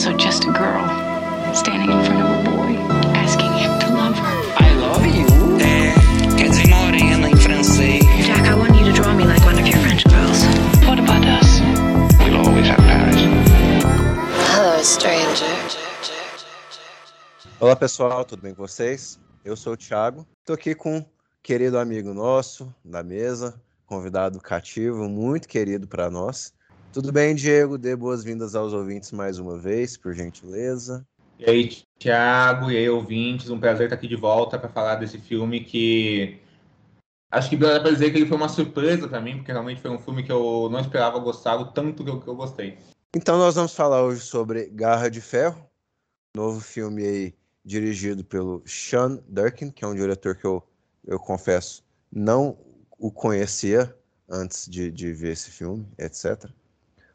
also just a girl standing in front of a boy, asking him to love her. I love you. É, quer dizer morena em francês. Jack, I want you to draw me like one of your French girls. What about us? We'll always have Paris. Hello, stranger. Olá pessoal, tudo bem com vocês? Eu sou o Thiago, estou aqui com um querido amigo nosso da mesa, convidado cativo, muito querido para nós. Tudo bem, Diego? Dê boas-vindas aos ouvintes mais uma vez, por gentileza. E aí, Thiago, e aí, ouvintes, um prazer estar aqui de volta para falar desse filme que acho que dá para dizer que ele foi uma surpresa para mim, porque realmente foi um filme que eu não esperava gostar o tanto que eu, que eu gostei. Então nós vamos falar hoje sobre Garra de Ferro, novo filme aí dirigido pelo Sean Durkin, que é um diretor que eu, eu confesso não o conhecia antes de, de ver esse filme, etc.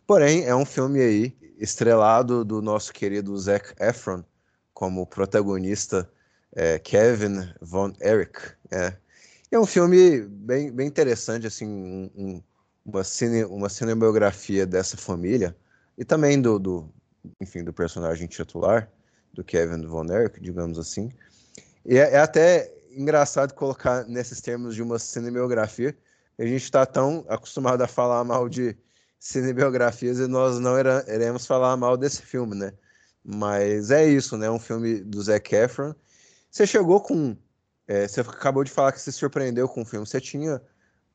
Porém, é um filme aí estrelado do nosso querido Zac Efron como protagonista é, Kevin Von Erich. É. é um filme bem, bem interessante, assim, um, um, uma, cine, uma cinebiografia dessa família e também do, do, enfim, do personagem titular do Kevin Von Erich, digamos assim. E é, é até engraçado colocar nesses termos de uma cinebiografia. A gente está tão acostumado a falar mal de cinebiografias e nós não iremos falar mal desse filme, né? Mas é isso, né? Um filme do Zac Efron. Você chegou com. É, você acabou de falar que se surpreendeu com o filme. Você tinha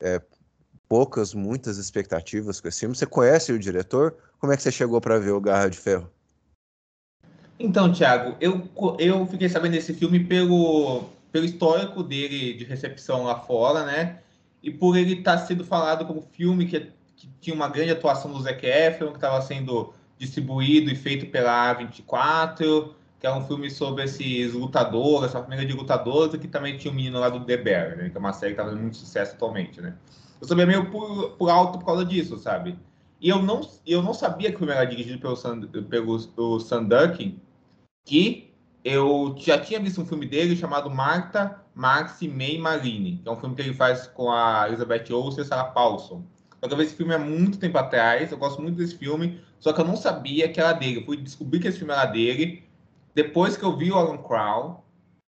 é, poucas, muitas expectativas com esse filme. Você conhece o diretor? Como é que você chegou para ver o Garra de Ferro? Então, Thiago, eu, eu fiquei sabendo desse filme pelo, pelo histórico dele de recepção lá fora, né? E por ele estar tá sendo falado como filme que, que tinha uma grande atuação do Zac Efron, que estava sendo distribuído e feito pela A24, que é um filme sobre esses lutadores, essa família de lutadores, que também tinha um menino lá do The Bear, né? Que é uma série que está fazendo muito sucesso atualmente, né? Eu sabia meio por, por alto por causa disso, sabe? E eu não, eu não sabia que o filme era dirigido pelo, Sam, pelo, pelo Durkin, que eu já tinha visto um filme dele chamado Marta, Max May Marine, que é um filme que ele faz com a Elizabeth Olsen e Sarah Paulson. Só que eu vi esse filme há muito tempo atrás, eu gosto muito desse filme, só que eu não sabia que era dele. Eu fui descobrir que esse filme era dele depois que eu vi o Alan Crow,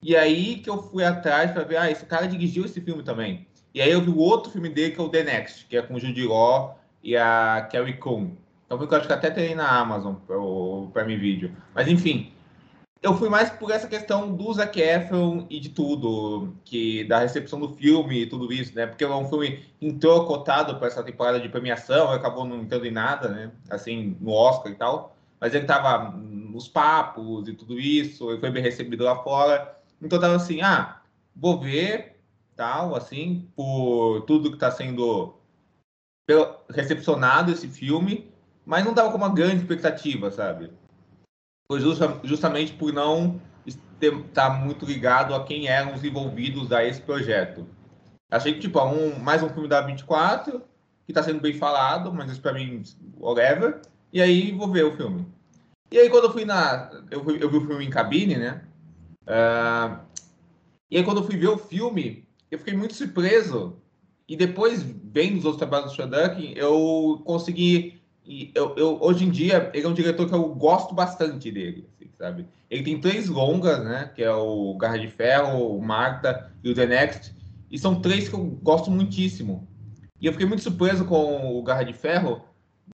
e aí que eu fui atrás para ver, ah, esse cara dirigiu esse filme também. E aí eu vi o outro filme dele, que é o The Next, que é com o Judy Law e a Carrie Coon. Então, eu acho que até tem na Amazon, o Prime Video. Mas, enfim, eu fui mais por essa questão do Zac Efron e de tudo, que da recepção do filme e tudo isso, né? Porque é um filme entrou cotado para essa temporada de premiação, acabou não entrando em nada, né? Assim, no Oscar e tal. Mas ele tava nos papos e tudo isso, ele foi bem recebido lá fora. Então tava assim, ah, vou ver, tal, assim, por tudo que está sendo recepcionado esse filme, mas não tava com uma grande expectativa, sabe? Foi justa, justamente por não estar tá muito ligado a quem eram os envolvidos a esse projeto. Achei que, tipo, um, mais um filme da 24, que está sendo bem falado, mas isso para mim, whatever. E aí vou ver o filme. E aí quando eu fui na... Eu, fui, eu vi o filme em cabine, né? Uh, e aí quando eu fui ver o filme, eu fiquei muito surpreso. E depois, vendo os outros trabalhos do Shodak, eu consegui e eu, eu, hoje em dia, ele é um diretor que eu gosto bastante dele, assim, sabe? Ele tem três longas, né? Que é o Garra de Ferro, o Magda e o The Next. E são três que eu gosto muitíssimo. E eu fiquei muito surpreso com o Garra de Ferro,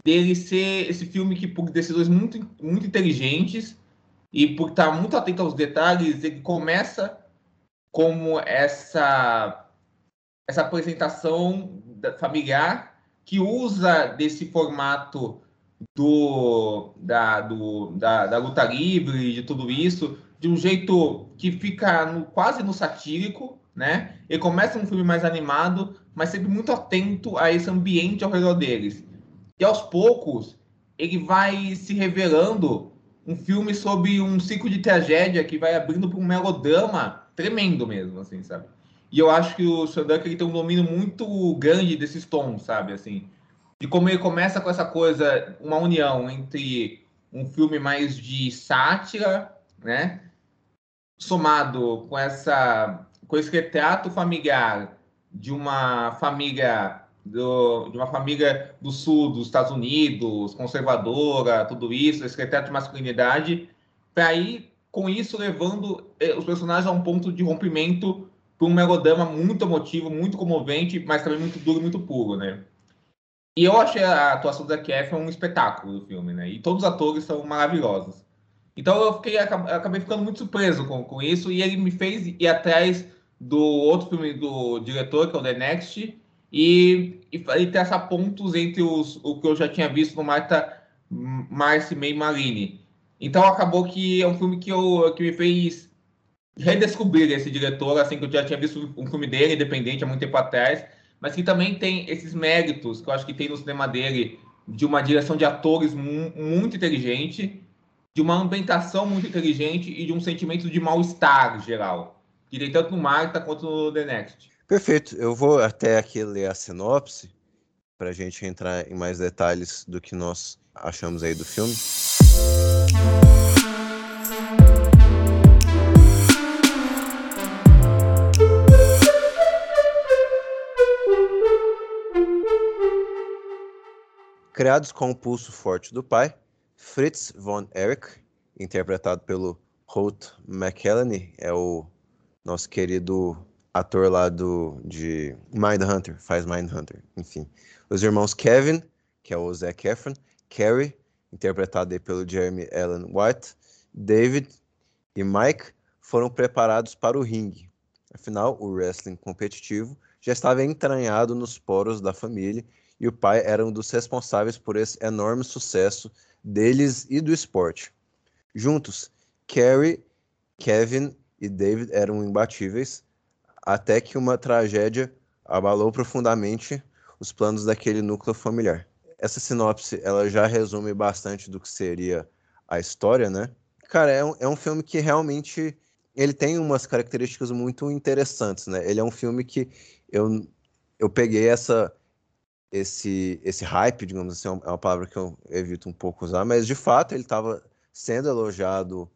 dele ser esse filme que, por decisões muito, muito inteligentes e por estar muito atento aos detalhes, ele começa como essa, essa apresentação familiar que usa desse formato do, da, do, da, da luta livre, de tudo isso, de um jeito que fica no, quase no satírico, né? Ele começa um filme mais animado, mas sempre muito atento a esse ambiente ao redor deles. E aos poucos, ele vai se revelando um filme sobre um ciclo de tragédia que vai abrindo para um melodrama tremendo mesmo, assim, sabe? E eu acho que o Shodak ele tem um domínio muito grande desses tons, sabe? Assim, e como ele começa com essa coisa, uma união entre um filme mais de sátira, né? Somado com essa com esse retrato familiar de uma família do, de uma família do sul dos Estados Unidos, conservadora, tudo isso, esse retrato de masculinidade, para ir com isso levando eh, os personagens a um ponto de rompimento para um melodrama muito emotivo, muito comovente, mas também muito duro, muito puro, né? E eu achei a atuação da Kef um espetáculo do filme, né? E todos os atores são maravilhosos. Então eu fiquei, acabei ficando muito surpreso com, com isso e ele me fez ir atrás do outro filme do diretor, que é o The Next, e, e, e traçar pontos entre os, o que eu já tinha visto no Marta Marcy May Marini. Então acabou que é um filme que, eu, que me fez redescobrir esse diretor, assim, que eu já tinha visto um filme dele, independente, há muito tempo atrás, mas que também tem esses méritos que eu acho que tem no cinema dele, de uma direção de atores mu muito inteligente, de uma ambientação muito inteligente e de um sentimento de mal-estar geral, que tem tanto no Marta quanto no The Next. Perfeito. Eu vou até aqui ler a sinopse para a gente entrar em mais detalhes do que nós achamos aí do filme. Criados com o pulso forte do pai, Fritz von Erich, interpretado pelo Holt McElhenney, é o nosso querido ator lá do, de Mindhunter, faz Mindhunter, enfim. Os irmãos Kevin, que é o Zac Efron, Carrie, interpretado pelo Jeremy Allen White, David e Mike foram preparados para o ringue. Afinal, o wrestling competitivo já estava entranhado nos poros da família e o pai era um dos responsáveis por esse enorme sucesso deles e do esporte. Juntos, Carrie, Kevin e David eram imbatíveis, até que uma tragédia abalou profundamente os planos daquele núcleo familiar. Essa sinopse ela já resume bastante do que seria a história, né? Cara, é um, é um filme que realmente ele tem umas características muito interessantes, né? Ele é um filme que eu, eu peguei essa esse, esse hype, digamos assim, é uma palavra que eu evito um pouco usar, mas de fato ele estava sendo elogiado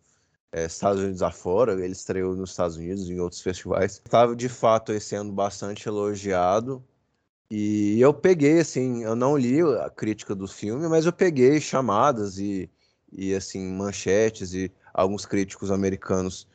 é, Estados Unidos afora, ele estreou nos Estados Unidos em outros festivais. Estava de fato ano bastante elogiado. E eu peguei, assim, eu não li a crítica do filme, mas eu peguei chamadas e, e assim, manchetes e alguns críticos americanos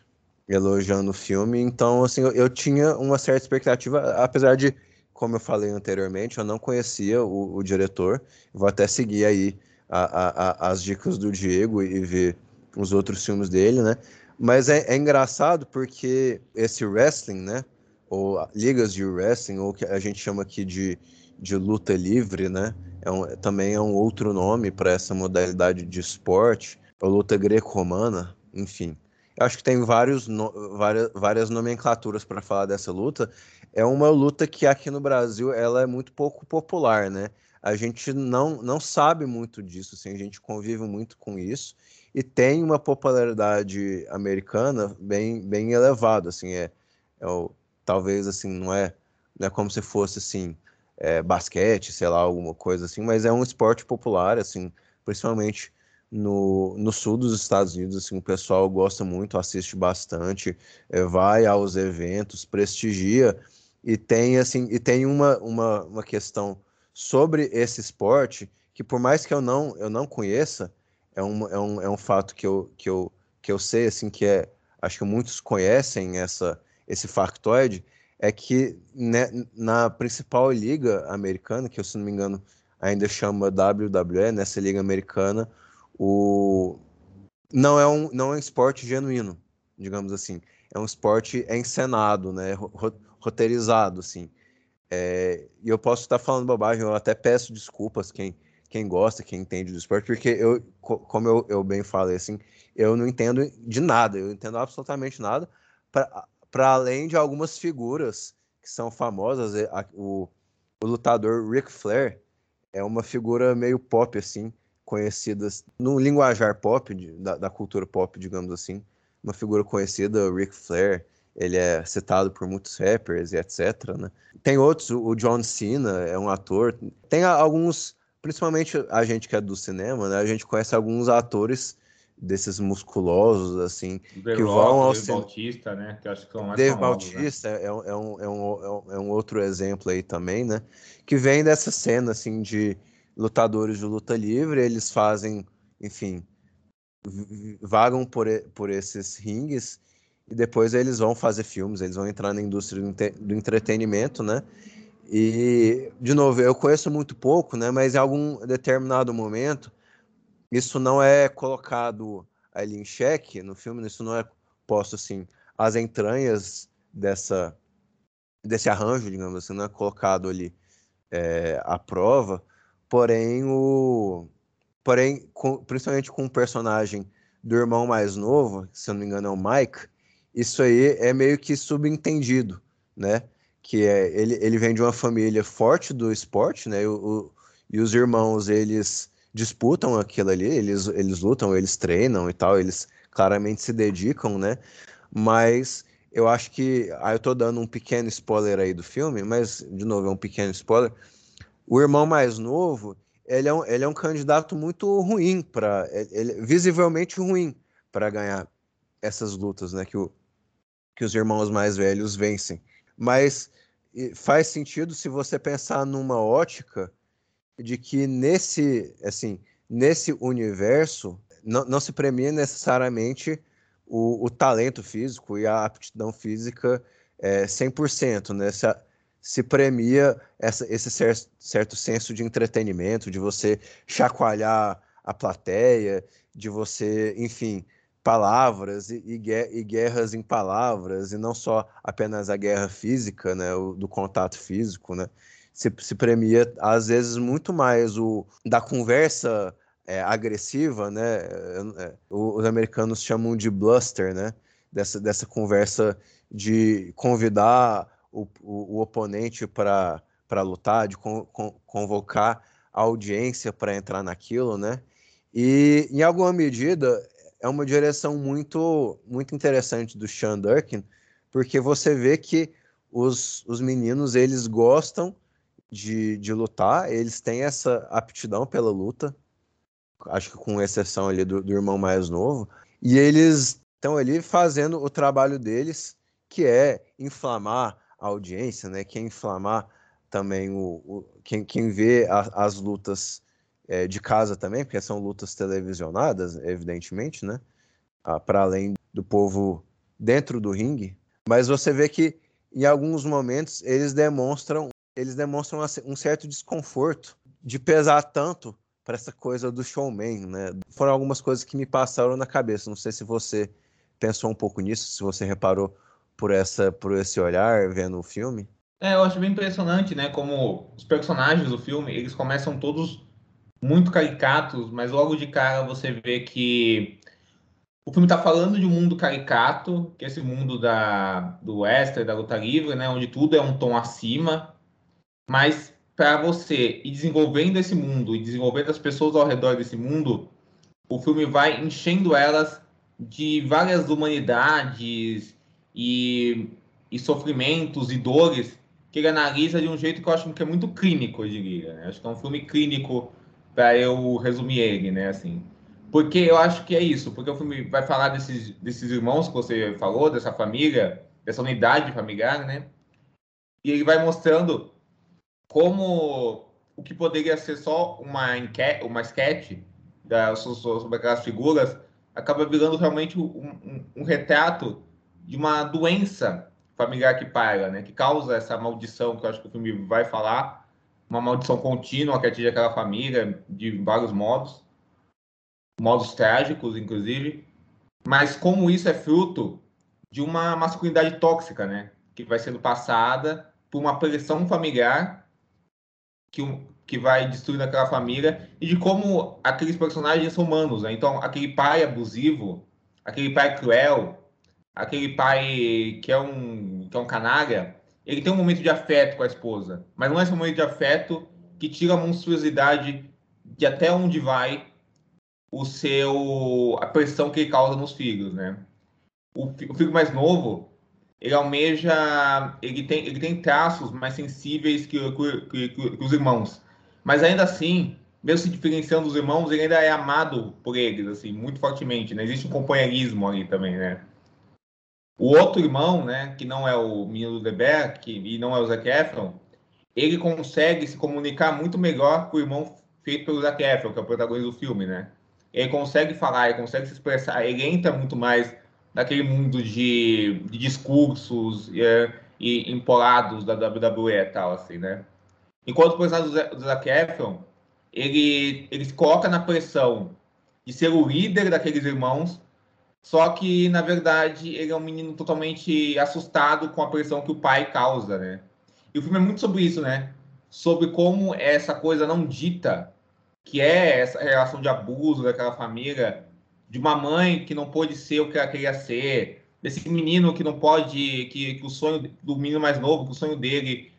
elogiando o filme. Então, assim, eu, eu tinha uma certa expectativa, apesar de como eu falei anteriormente, eu não conhecia o, o diretor. Vou até seguir aí a, a, a, as dicas do Diego e ver os outros filmes dele, né? Mas é, é, engraçado porque esse wrestling, né? Ou ligas de wrestling, ou que a gente chama aqui de, de luta livre, né? É um, também é um outro nome para essa modalidade de esporte, a luta greco-romana, enfim. Eu acho que tem vários no, várias, várias nomenclaturas para falar dessa luta, é uma luta que aqui no Brasil ela é muito pouco popular, né? A gente não, não sabe muito disso, assim, a gente convive muito com isso e tem uma popularidade americana bem, bem elevada, assim, é, é o, talvez assim não é, não é como se fosse assim é, basquete, sei lá, alguma coisa assim, mas é um esporte popular, assim, principalmente no, no sul dos Estados Unidos, assim, o pessoal gosta muito, assiste bastante, é, vai aos eventos, prestigia e tem assim e tem uma, uma, uma questão sobre esse esporte que por mais que eu não eu não conheça é um, é um, é um fato que eu, que, eu, que eu sei assim que é acho que muitos conhecem essa esse factoide é que né, na principal liga americana que eu se não me engano ainda chama WWE nessa liga americana o não é um não é um esporte genuíno digamos assim é um esporte encenado né roteirizado, assim. É, e eu posso estar falando bobagem, eu até peço desculpas quem, quem gosta, quem entende do esporte, porque eu, como eu, eu bem falei, assim, eu não entendo de nada, eu entendo absolutamente nada, para além de algumas figuras que são famosas, é, o, o lutador Ric Flair é uma figura meio pop, assim, conhecida no linguajar pop, de, da, da cultura pop, digamos assim, uma figura conhecida, Ric Flair, ele é citado por muitos rappers e etc. Né? Tem outros, o John Cena é um ator. Tem alguns, principalmente a gente que é do cinema, né? A gente conhece alguns atores desses musculosos, assim, The que Rock, vão ao Dave cin- Bautista, né? Que acho que são mais Dave famosos, né? Bautista é é, um, é, um, é um- é um outro exemplo aí também, né? Que vem dessa cena, assim, de lutadores de luta livre, eles fazem, enfim, vagam por, por esses ringues e depois eles vão fazer filmes, eles vão entrar na indústria do, do entretenimento, né? E, de novo, eu conheço muito pouco, né? Mas em algum determinado momento, isso não é colocado ali em xeque no filme, isso não é posto assim, as entranhas dessa desse arranjo, digamos assim, não é colocado ali é, à prova, porém o porém com- principalmente com o personagem do irmão mais novo, se eu não me engano é o Mike, isso aí é meio que subentendido, né? Que é ele, ele vem de uma família forte do esporte, né? E, o- e os irmãos eles disputam aquilo ali, eles, eles lutam, eles treinam e tal, eles claramente se dedicam, né? Mas eu acho que. Aí eu tô dando um pequeno spoiler aí do filme, mas, de novo, é um pequeno spoiler. O irmão mais novo, ele é um, ele é um candidato muito ruim para. Ele, visivelmente ruim para ganhar essas lutas, né? Que, o, que os irmãos mais velhos vencem. Mas faz sentido se você pensar numa ótica de que nesse, assim, nesse universo não, não se premia necessariamente o, o talento físico e a aptidão física é, 100%, né? Se, a- se premia essa, esse cer- certo senso de entretenimento, de você chacoalhar a plateia, de você, enfim, palavras e, e gue- guerras em palavras, e não só apenas a guerra física, né? O, do contato físico, né? Se, se premia, às vezes, muito mais o da conversa é, agressiva, né? É, os americanos chamam de bluster, né? Dessa, dessa conversa de convidar o, o, o oponente para lutar, de con, con, convocar a audiência para entrar naquilo, né? E em alguma medida é uma direção muito muito interessante do Sean Durkin, porque você vê que os, os meninos eles gostam de, de lutar, eles têm essa aptidão pela luta, acho que com exceção ali do, do irmão mais novo, e eles estão ali fazendo o trabalho deles, que é inflamar a audiência, né? Que é inflamar também o, o quem, quem vê a- as lutas é, de casa também, porque são lutas televisionadas, evidentemente, né? Para além do povo dentro do ringue, mas você vê que em alguns momentos eles demonstram eles demonstram assim, um certo desconforto de pesar tanto para essa coisa do showman, né? Foram algumas coisas que me passaram na cabeça. Não sei se você pensou um pouco nisso, se você reparou por essa por esse olhar vendo o filme. É, eu acho bem impressionante, né? Como os personagens do filme, eles começam todos muito caricatos, mas logo de cara você vê que o filme está falando de um mundo caricato, que é esse mundo da, do western, da luta livre, né? Onde tudo é um tom acima, mas para você ir desenvolvendo esse mundo e desenvolvendo as pessoas ao redor desse mundo, o filme vai enchendo elas de várias humanidades e, e sofrimentos e dores que ele analisa de um jeito que eu acho que é muito clínico, eu diria. Né? Acho que é um filme clínico para eu resumir ele, né? Assim, porque eu acho que é isso, porque o filme vai falar desses, desses irmãos que você falou, dessa família, dessa unidade familiar, né? E ele vai mostrando como o que poderia ser só uma enquete, uma sketch da, sobre aquelas figuras acaba virando realmente um, um, um retrato de uma doença familiar que paira, né? Que causa essa maldição que eu acho que o filme vai falar, uma maldição contínua que atinge aquela família de vários modos, modos trágicos, inclusive. Mas como isso é fruto de uma masculinidade tóxica, né? Que vai sendo passada por uma pressão familiar que, que vai destruindo aquela família e de como aqueles personagens são humanos, né? Então, aquele pai abusivo, aquele pai cruel, aquele pai que é um que é um canalha, ele tem um momento de afeto com a esposa, mas não é esse momento de afeto que tira a monstruosidade de até onde vai o seu a pressão que ele causa nos filhos, né? O, o filho mais novo, ele almeja, ele tem ele tem traços mais sensíveis que, que, que, que os irmãos, mas ainda assim mesmo se diferenciando dos irmãos, ele ainda é amado por eles, assim, muito fortemente, né? Existe um companheirismo ali também, né? O outro irmão, né, que não é o menino do Deber, que, e não é o Zac Efron, ele consegue se comunicar muito melhor com o irmão feito pelo Zac Efron, que é o protagonista do filme, né? Ele consegue falar, ele consegue se expressar, ele entra muito mais naquele mundo de, de discursos e, empolados da WWE e tal, assim, né? Enquanto o personagem do Zac Efron, ele, ele se coloca na pressão de ser o líder daqueles irmãos, só que, na verdade, ele é um menino totalmente assustado com a pressão que o pai causa, né? E o filme é muito sobre isso, né? Sobre como essa coisa não dita, que é essa relação de abuso daquela família, de uma mãe que não pôde ser o que ela queria ser, desse menino que não pode, que, que o sonho do menino mais novo, que o sonho dele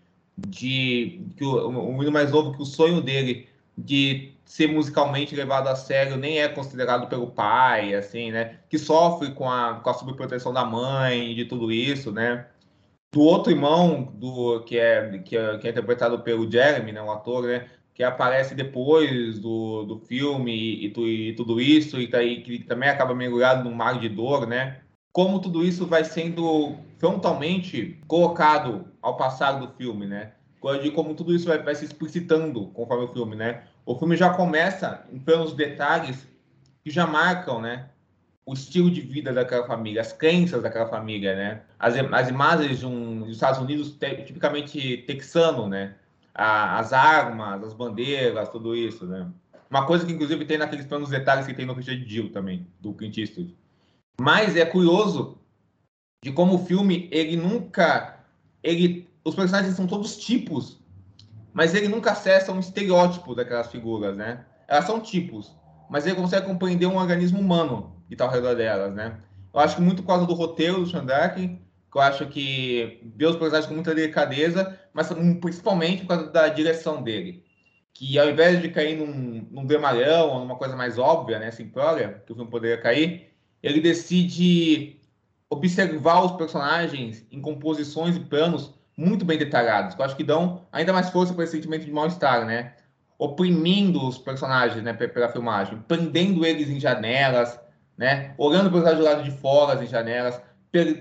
de que o, o menino mais novo que o sonho dele de ser musicalmente levado a sério nem é considerado pelo pai, assim, né? Que sofre com a, com a subproteção da mãe, de tudo isso, né? Do outro irmão, do que é, que é, que é interpretado pelo Jeremy, né? O ator, né? Que aparece depois do, do filme e, e, e tudo isso, e tá, que também acaba mergulhado num mar de dor, né? Como tudo isso vai sendo frontalmente colocado ao passar do filme, né? De como tudo isso vai, vai se explicitando conforme o filme, né? O filme já começa pelos detalhes que já marcam, né? O estilo de vida daquela família, as crenças daquela família, né? As, as imagens de um, dos Estados Unidos tipicamente texano, né? A, as armas, as bandeiras, tudo isso, né? Uma coisa que inclusive tem naqueles planos detalhes que tem no Richard Dill também, do Clint Eastwood. Mas é curioso de como o filme ele nunca ele os personagens são todos tipos mas ele nunca acessa um estereótipo daquelas figuras, né? Elas são tipos, mas ele consegue compreender um organismo humano que está ao redor delas, né? Eu acho que muito por causa do roteiro do Shandark, que eu acho que vê os personagens com muita delicadeza, mas principalmente por causa da direção dele. Que ao invés de cair num, num dramalhão ou numa coisa mais óbvia, né, simplória, que o filme poderia cair, ele decide observar os personagens em composições e planos muito bem detalhados, que eu acho que dão ainda mais força para esse sentimento de mal-estar, né? Oprimindo os personagens, né, pela filmagem, prendendo eles em janelas, né? Olhando para os do lado de fora, em janelas,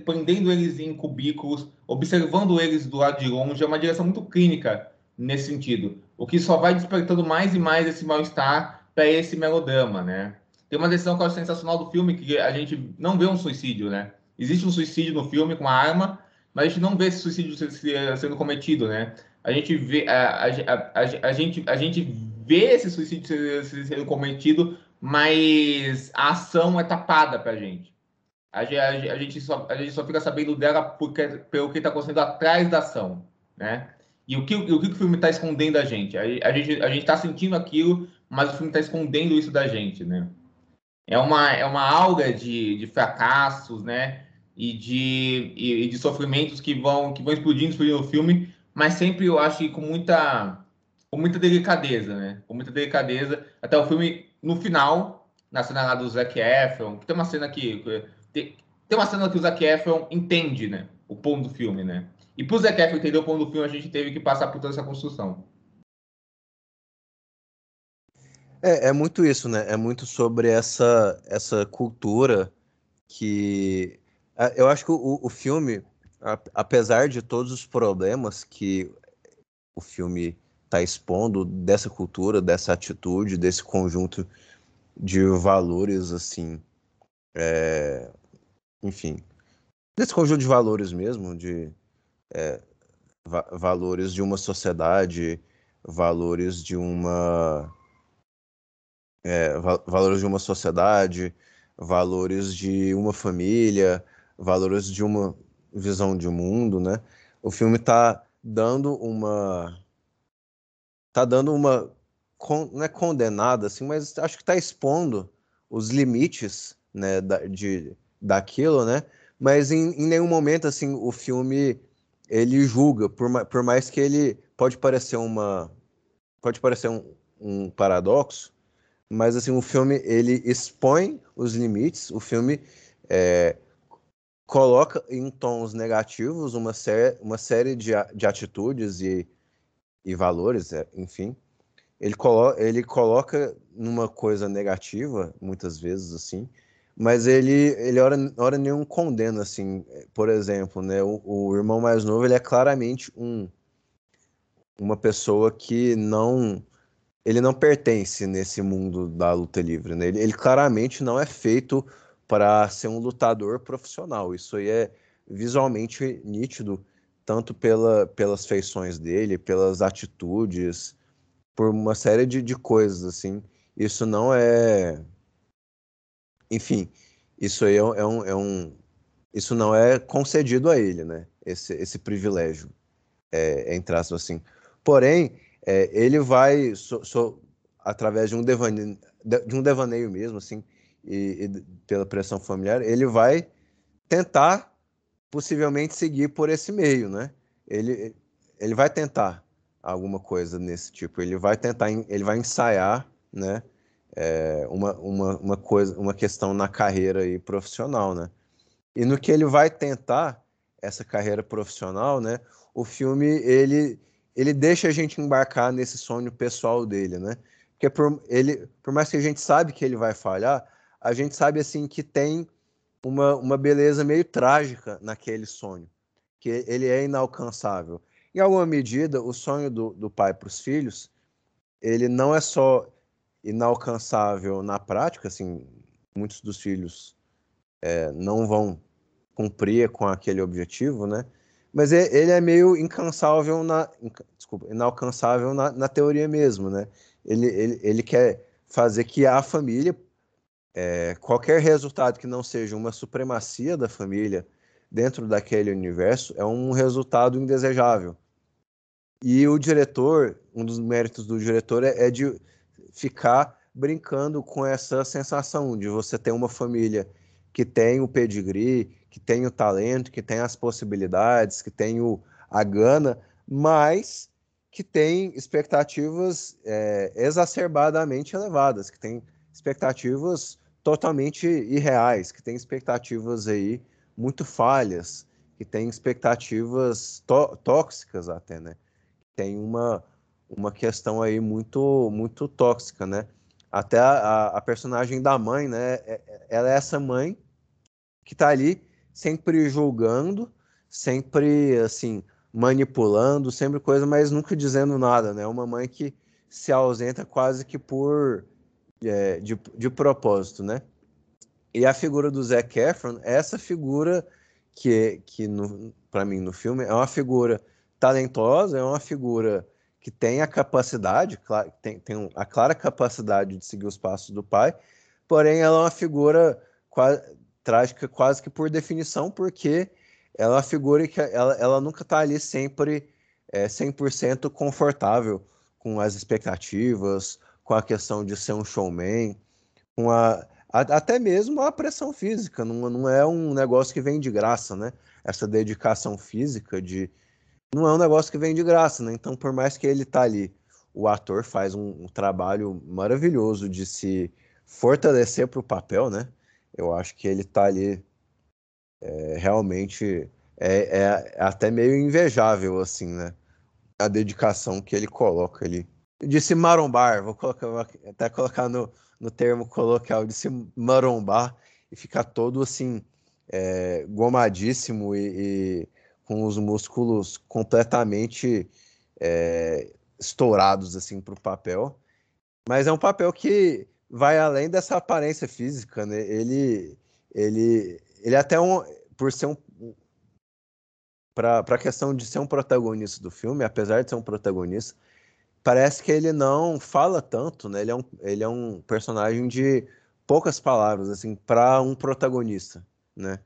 prendendo eles em cubículos, observando eles do lado de longe, é uma direção muito clínica nesse sentido. O que só vai despertando mais e mais esse mal-estar para esse melodrama, né? Tem uma decisão que eu acho sensacional do filme, que a gente não vê um suicídio, né? Existe um suicídio no filme com uma arma, mas a gente não vê esse suicídio sendo cometido, né? A gente vê a, a, a, a gente, a gente vê esse suicídio sendo cometido, mas a ação é tapada para a gente. A, gente só, a gente só fica sabendo dela porque, pelo que está acontecendo atrás da ação, né? E o que o, que o filme está escondendo a gente? A, a gente a gente está sentindo aquilo, mas o filme está escondendo isso da gente, né? É uma é uma aura de, de fracassos, né? E de, e, de sofrimentos que vão, que vão explodindo, explodindo no filme, mas sempre eu acho que com muita, com muita delicadeza, né? Com muita delicadeza. Até o filme, no final, na cena lá do Zac Efron, que tem uma cena que... Tem, tem uma cena que o Zac Efron entende, né? O ponto do filme, né? E pro Zac Efron entender o ponto do filme, a gente teve que passar por toda essa construção. É, é muito isso, né? É muito sobre essa, essa cultura que eu acho que o, o filme, apesar de todos os problemas que o filme está expondo dessa cultura, dessa atitude, desse conjunto de valores, assim, é, enfim, desse conjunto de valores mesmo, de é, va valores de uma sociedade, valores de uma é, va valores de uma sociedade, valores de uma família, valores de uma visão de mundo, né? O filme está dando uma tá dando uma não é condenada assim, mas acho que está expondo os limites, né, da, de daquilo, né? Mas em, em nenhum momento assim o filme ele julga, por, por mais que ele pode parecer uma pode parecer um, um paradoxo, mas assim o filme ele expõe os limites, o filme é, coloca em tons negativos uma, uma série de, de atitudes e, e valores, é, enfim, ele, colo ele coloca numa coisa negativa, muitas vezes, assim, mas ele, ele hora, hora nenhum condena, assim, por exemplo, né, o, o irmão mais novo, ele é claramente um, uma pessoa que não, ele não pertence nesse mundo da luta livre, né, ele, ele claramente não é feito para ser um lutador profissional, isso aí é visualmente nítido, tanto pela, pelas feições dele, pelas atitudes, por uma série de, de coisas, assim. Isso não é. Enfim, isso aí é, é, um, é um. Isso não é concedido a ele, né? Esse, esse privilégio, é, aspas, assim. Porém, é, ele vai, so, so, através de um, devaneio, de um devaneio mesmo, assim, e, e pela pressão familiar, ele vai tentar possivelmente seguir por esse meio, né? Ele, ele vai tentar alguma coisa nesse tipo. Ele vai tentar, ele vai ensaiar, né? É, uma, uma, uma coisa, uma questão na carreira aí profissional, né? E no que ele vai tentar essa carreira profissional, né? O filme ele ele deixa a gente embarcar nesse sonho pessoal dele, né? Porque por, ele, por mais que a gente sabe que ele vai falhar, a gente sabe assim que tem uma, uma beleza meio trágica naquele sonho, que ele é inalcançável. Em alguma medida, o sonho do, do pai para os filhos, ele não é só inalcançável na prática, assim, muitos dos filhos é, não vão cumprir com aquele objetivo, né? Mas ele é meio incansável na, desculpa, inalcançável na, na teoria mesmo, né? Ele, ele, ele quer fazer que a família, é, qualquer resultado que não seja uma supremacia da família dentro daquele universo é um resultado indesejável. E o diretor, um dos méritos do diretor é, é de ficar brincando com essa sensação de você ter uma família que tem o pedigree, que tem o talento, que tem as possibilidades, que tem o, a gana, mas que tem expectativas é, exacerbadamente elevadas, que tem expectativas totalmente irreais, que tem expectativas aí muito falhas, que tem expectativas tóxicas até, né? Tem uma, uma questão aí muito muito tóxica, né? Até a, a personagem da mãe, né? É, é, ela é essa mãe que tá ali sempre julgando, sempre assim manipulando, sempre coisa, mas nunca dizendo nada, né? Uma mãe que se ausenta quase que por é, de, de propósito, né? E a figura do Zac Efron, essa figura que, que para mim no filme é uma figura talentosa, é uma figura que tem a capacidade, tem, tem a clara capacidade de seguir os passos do pai, porém ela é uma figura quase, trágica quase que por definição, porque ela é uma figura que ela, ela nunca está ali sempre é, 100% confortável com as expectativas, com a questão de ser um showman, com a até mesmo a pressão física, não, não é um negócio que vem de graça, né? Essa dedicação física de não é um negócio que vem de graça, né? Então, por mais que ele tá ali, o ator faz um, um trabalho maravilhoso de se fortalecer para o papel, né? Eu acho que ele tá ali é, realmente é, é, até meio invejável, assim, né? A dedicação que ele coloca ali. De se marombar, vou colocar, vou até colocar no, no termo coloquial de se marombar e ficar todo assim, é, gomadíssimo e, e, com os músculos completamente é, estourados assim para o papel. Mas é um papel que vai além dessa aparência física, né? Ele, ele, ele é até um, por ser um para a questão de ser um protagonista do filme, apesar de ser um protagonista, parece que ele não fala tanto, né? Ele é um, ele é um personagem de poucas palavras, assim, para um protagonista, né?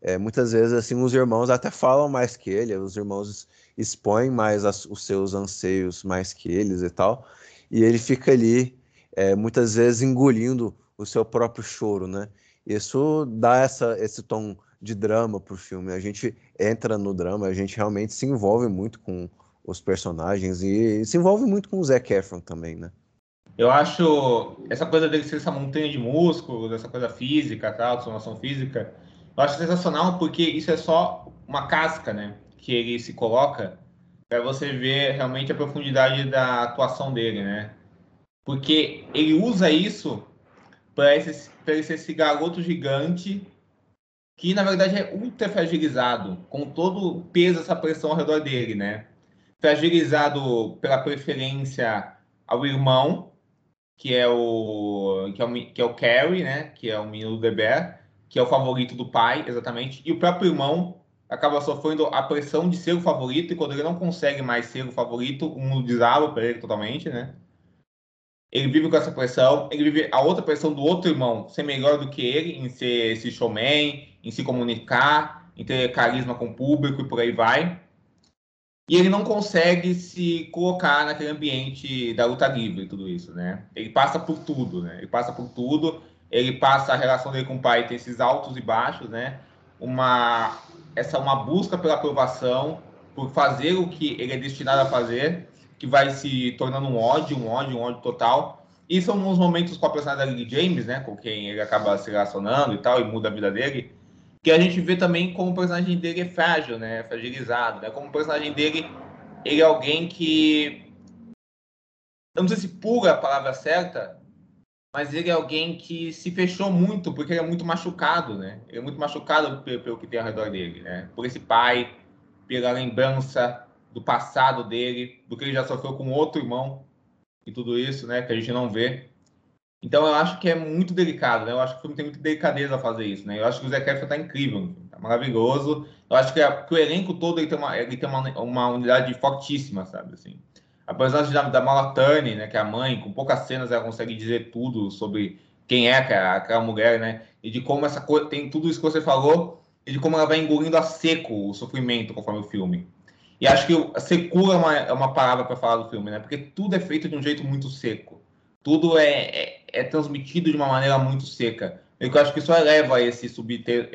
É, muitas vezes, assim, os irmãos até falam mais que ele, os irmãos expõem mais as, os seus anseios mais que eles e tal, e ele fica ali, é, muitas vezes, engolindo o seu próprio choro, né? Isso dá essa, esse tom de drama pro filme. A gente entra no drama, a gente realmente se envolve muito com, os personagens e se envolve muito com o Zac Efron também, né? Eu acho essa coisa dele ser essa montanha de músculos, essa coisa física, tal, transformação física, eu acho sensacional porque isso é só uma casca, né? Que ele se coloca para você ver realmente a profundidade da atuação dele, né? Porque ele usa isso para esse, ele ser esse garoto gigante que, na verdade, é ultra fragilizado, com todo o peso, essa pressão ao redor dele, né? Fragilizado pela preferência ao irmão, que é o que é o, que é o Carrie, né? Que é o menino do Beber, que é o favorito do pai, exatamente. E o próprio irmão acaba sofrendo a pressão de ser o favorito, e quando ele não consegue mais ser o favorito, o mundo desaba para ele totalmente, né? Ele vive com essa pressão, ele vive a outra pressão do outro irmão ser melhor do que ele, em ser esse showman, em se comunicar, em ter carisma com o público e por aí vai. E ele não consegue se colocar naquele ambiente da luta livre e tudo isso, né? Ele passa por tudo, né? Ele passa por tudo, ele passa a relação dele com o pai tem esses altos e baixos, né? Uma essa uma busca pela aprovação, por fazer o que ele é destinado a fazer, que vai se tornando um ódio, um ódio, um ódio total. E são uns momentos com a personagem da Lily James, né, com quem ele acaba se relacionando e tal, e muda a vida dele, que a gente vê também como o personagem dele é frágil, né? Fragilizado, né? Como o personagem dele, ele é alguém que. Eu não sei se pura a palavra certa, mas ele é alguém que se fechou muito, porque ele é muito machucado, né? Ele é muito machucado pelo, pelo que tem ao redor dele, né? Por esse pai, pela lembrança do passado dele, do que ele já sofreu com outro irmão e tudo isso, né? Que a gente não vê. Então eu acho que é muito delicado, né? Eu acho que o filme tem muita delicadeza a fazer isso, né? Eu acho que o Zé Efron tá incrível, tá maravilhoso. Eu acho que, a, que, o elenco todo ele tem uma, ele tem uma, uma unidade fortíssima, sabe? Assim, a personagem da, da Malatane, né? Que é a mãe, com poucas cenas ela consegue dizer tudo sobre quem é aquela, aquela mulher, né? E de como essa coisa tem tudo isso que você falou e de como ela vai engolindo a seco o sofrimento conforme o filme. E acho que secura é uma, é uma palavra para falar do filme, né? Porque tudo é feito de um jeito muito seco tudo é, é, é, transmitido de uma maneira muito seca. Eu acho que isso eleva esse, subter,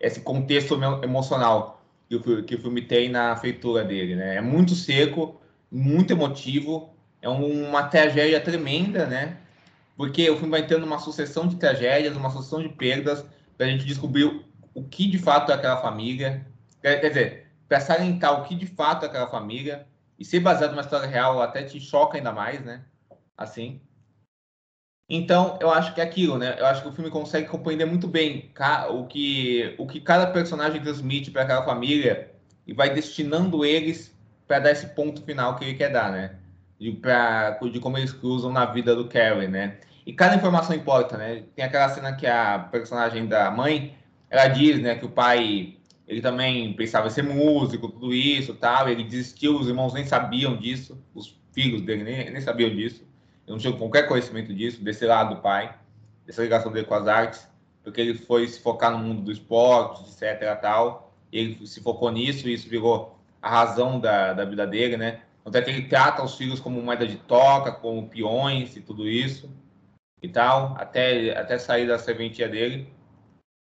esse, contexto emocional que o, que o filme tem na feitura dele. Né? É muito seco, muito emotivo, é uma tragédia tremenda, né? Porque o filme vai tendo uma sucessão de tragédias, uma sucessão de perdas, para a gente descobrir o que de fato é aquela família. Quer, quer dizer, para salientar o que de fato é aquela família e ser baseado numa história real até te choca ainda mais, né? Assim. Então, eu acho que é aquilo, né? Eu acho que o filme consegue compreender muito bem o que, o que cada personagem transmite para aquela família e vai destinando eles para dar esse ponto final que ele quer dar, né? De, pra, de como eles cruzam na vida do Carrie, né? E cada informação importa, né? Tem aquela cena que a personagem da mãe, ela diz, né, que o pai, ele também pensava em ser músico, tudo isso, tal, ele desistiu, os irmãos nem sabiam disso, os filhos dele nem, nem sabiam disso. Eu não tinha qualquer conhecimento disso, desse lado do pai, dessa ligação dele com as artes, porque ele foi se focar no mundo do esporte, etc. Tal, ele se focou nisso e isso virou a razão da, da vida dele, né? Tanto é que ele trata os filhos como moeda de toca, como peões e tudo isso e tal, até, até sair da serventia dele.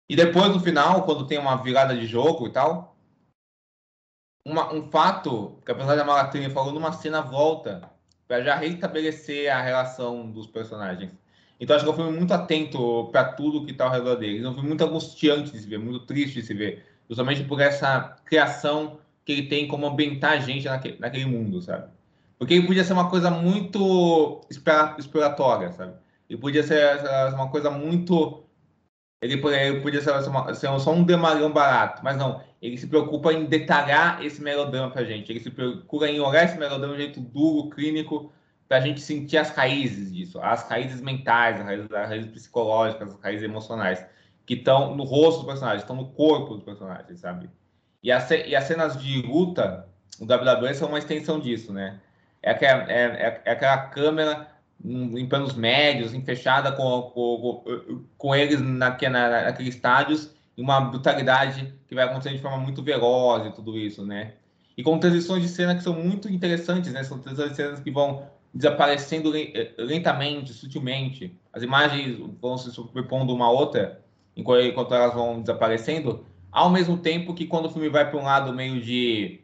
E depois, no final, quando tem uma virada de jogo e tal, uma, um fato que apesar da Malatrine falou numa cena volta para já restabelecer a relação dos personagens. Então acho que é um filme muito atento para tudo que está ao redor deles. É um filme muito angustiante de se ver, muito triste de se ver, justamente por essa criação que ele tem como ambientar a gente naquele, naquele mundo, sabe? Porque ele podia ser uma coisa muito exploratória, sabe? Ele podia ser uma coisa muito ele podia ser, ser só um dramalhão barato, mas não. Ele se preocupa em detalhar esse melodrama pra gente. Ele se procura em olhar esse melodrama de um jeito duro, clínico, pra gente sentir as raízes disso, as raízes mentais, as raízes, as raízes psicológicas, as raízes emocionais, que estão no rosto do personagem, estão no corpo do personagem, sabe? E, a, e as cenas de luta, o WWE são uma extensão disso, né? É aquela, é, é, é aquela câmera em planos médios, em fechada com, com, com eles na, naqueles estádios, e uma brutalidade que vai acontecendo de forma muito veloz e tudo isso, né? E com transições de cena que são muito interessantes, né? São transições de cenas que vão desaparecendo lentamente, sutilmente. As imagens vão se sobrepondo uma outra enquanto elas vão desaparecendo, ao mesmo tempo que quando o filme vai para um lado meio de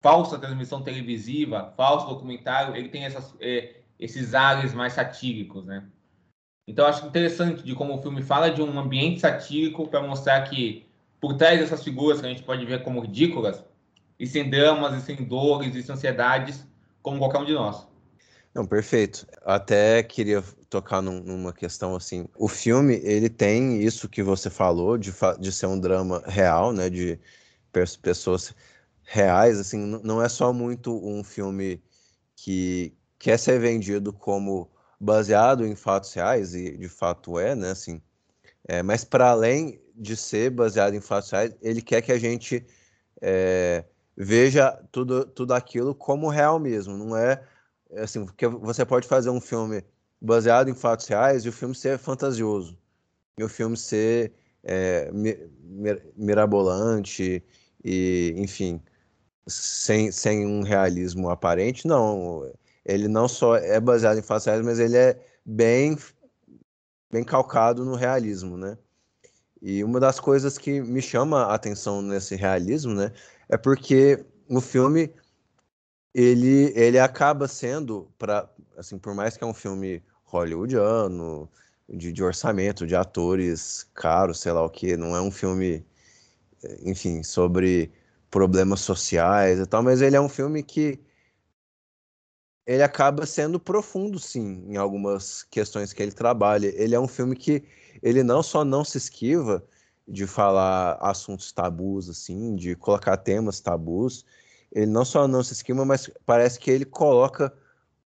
falsa transmissão televisiva, falso documentário, ele tem essas, eh, esses ares mais satíricos, né? Então acho interessante de como o filme fala de um ambiente satírico para mostrar que por trás dessas figuras que a gente pode ver como ridículas, e sem dramas, e sem dores, e sem ansiedades, como qualquer um de nós. Não, perfeito. Até queria tocar num, numa questão assim. O filme, ele tem isso que você falou, de, de ser um drama real, né? De pessoas reais, assim. Não é só muito um filme que quer ser vendido como baseado em fatos reais, e de fato é, né? Assim, é, mas para além de ser baseado em fatos reais, ele quer que a gente é, veja tudo, tudo aquilo como real mesmo, não é assim, porque você pode fazer um filme baseado em fatos reais e o filme ser fantasioso, e o filme ser é, mirabolante e, enfim, sem, sem um realismo aparente, não. Ele não só é baseado em fatos mas ele é bem, bem calcado no realismo, né? E uma das coisas que me chama a atenção nesse realismo, né, é porque o filme ele, ele acaba sendo, para assim, por mais que é um filme hollywoodiano, de, de orçamento, de atores caros, sei lá o que, não é um filme, enfim, sobre problemas sociais e tal, mas ele é um filme que ele acaba sendo profundo, sim, em algumas questões que ele trabalha. Ele é um filme que ele não só não se esquiva de falar assuntos tabus, assim, de colocar temas tabus, ele não só não se esquiva, mas parece que ele coloca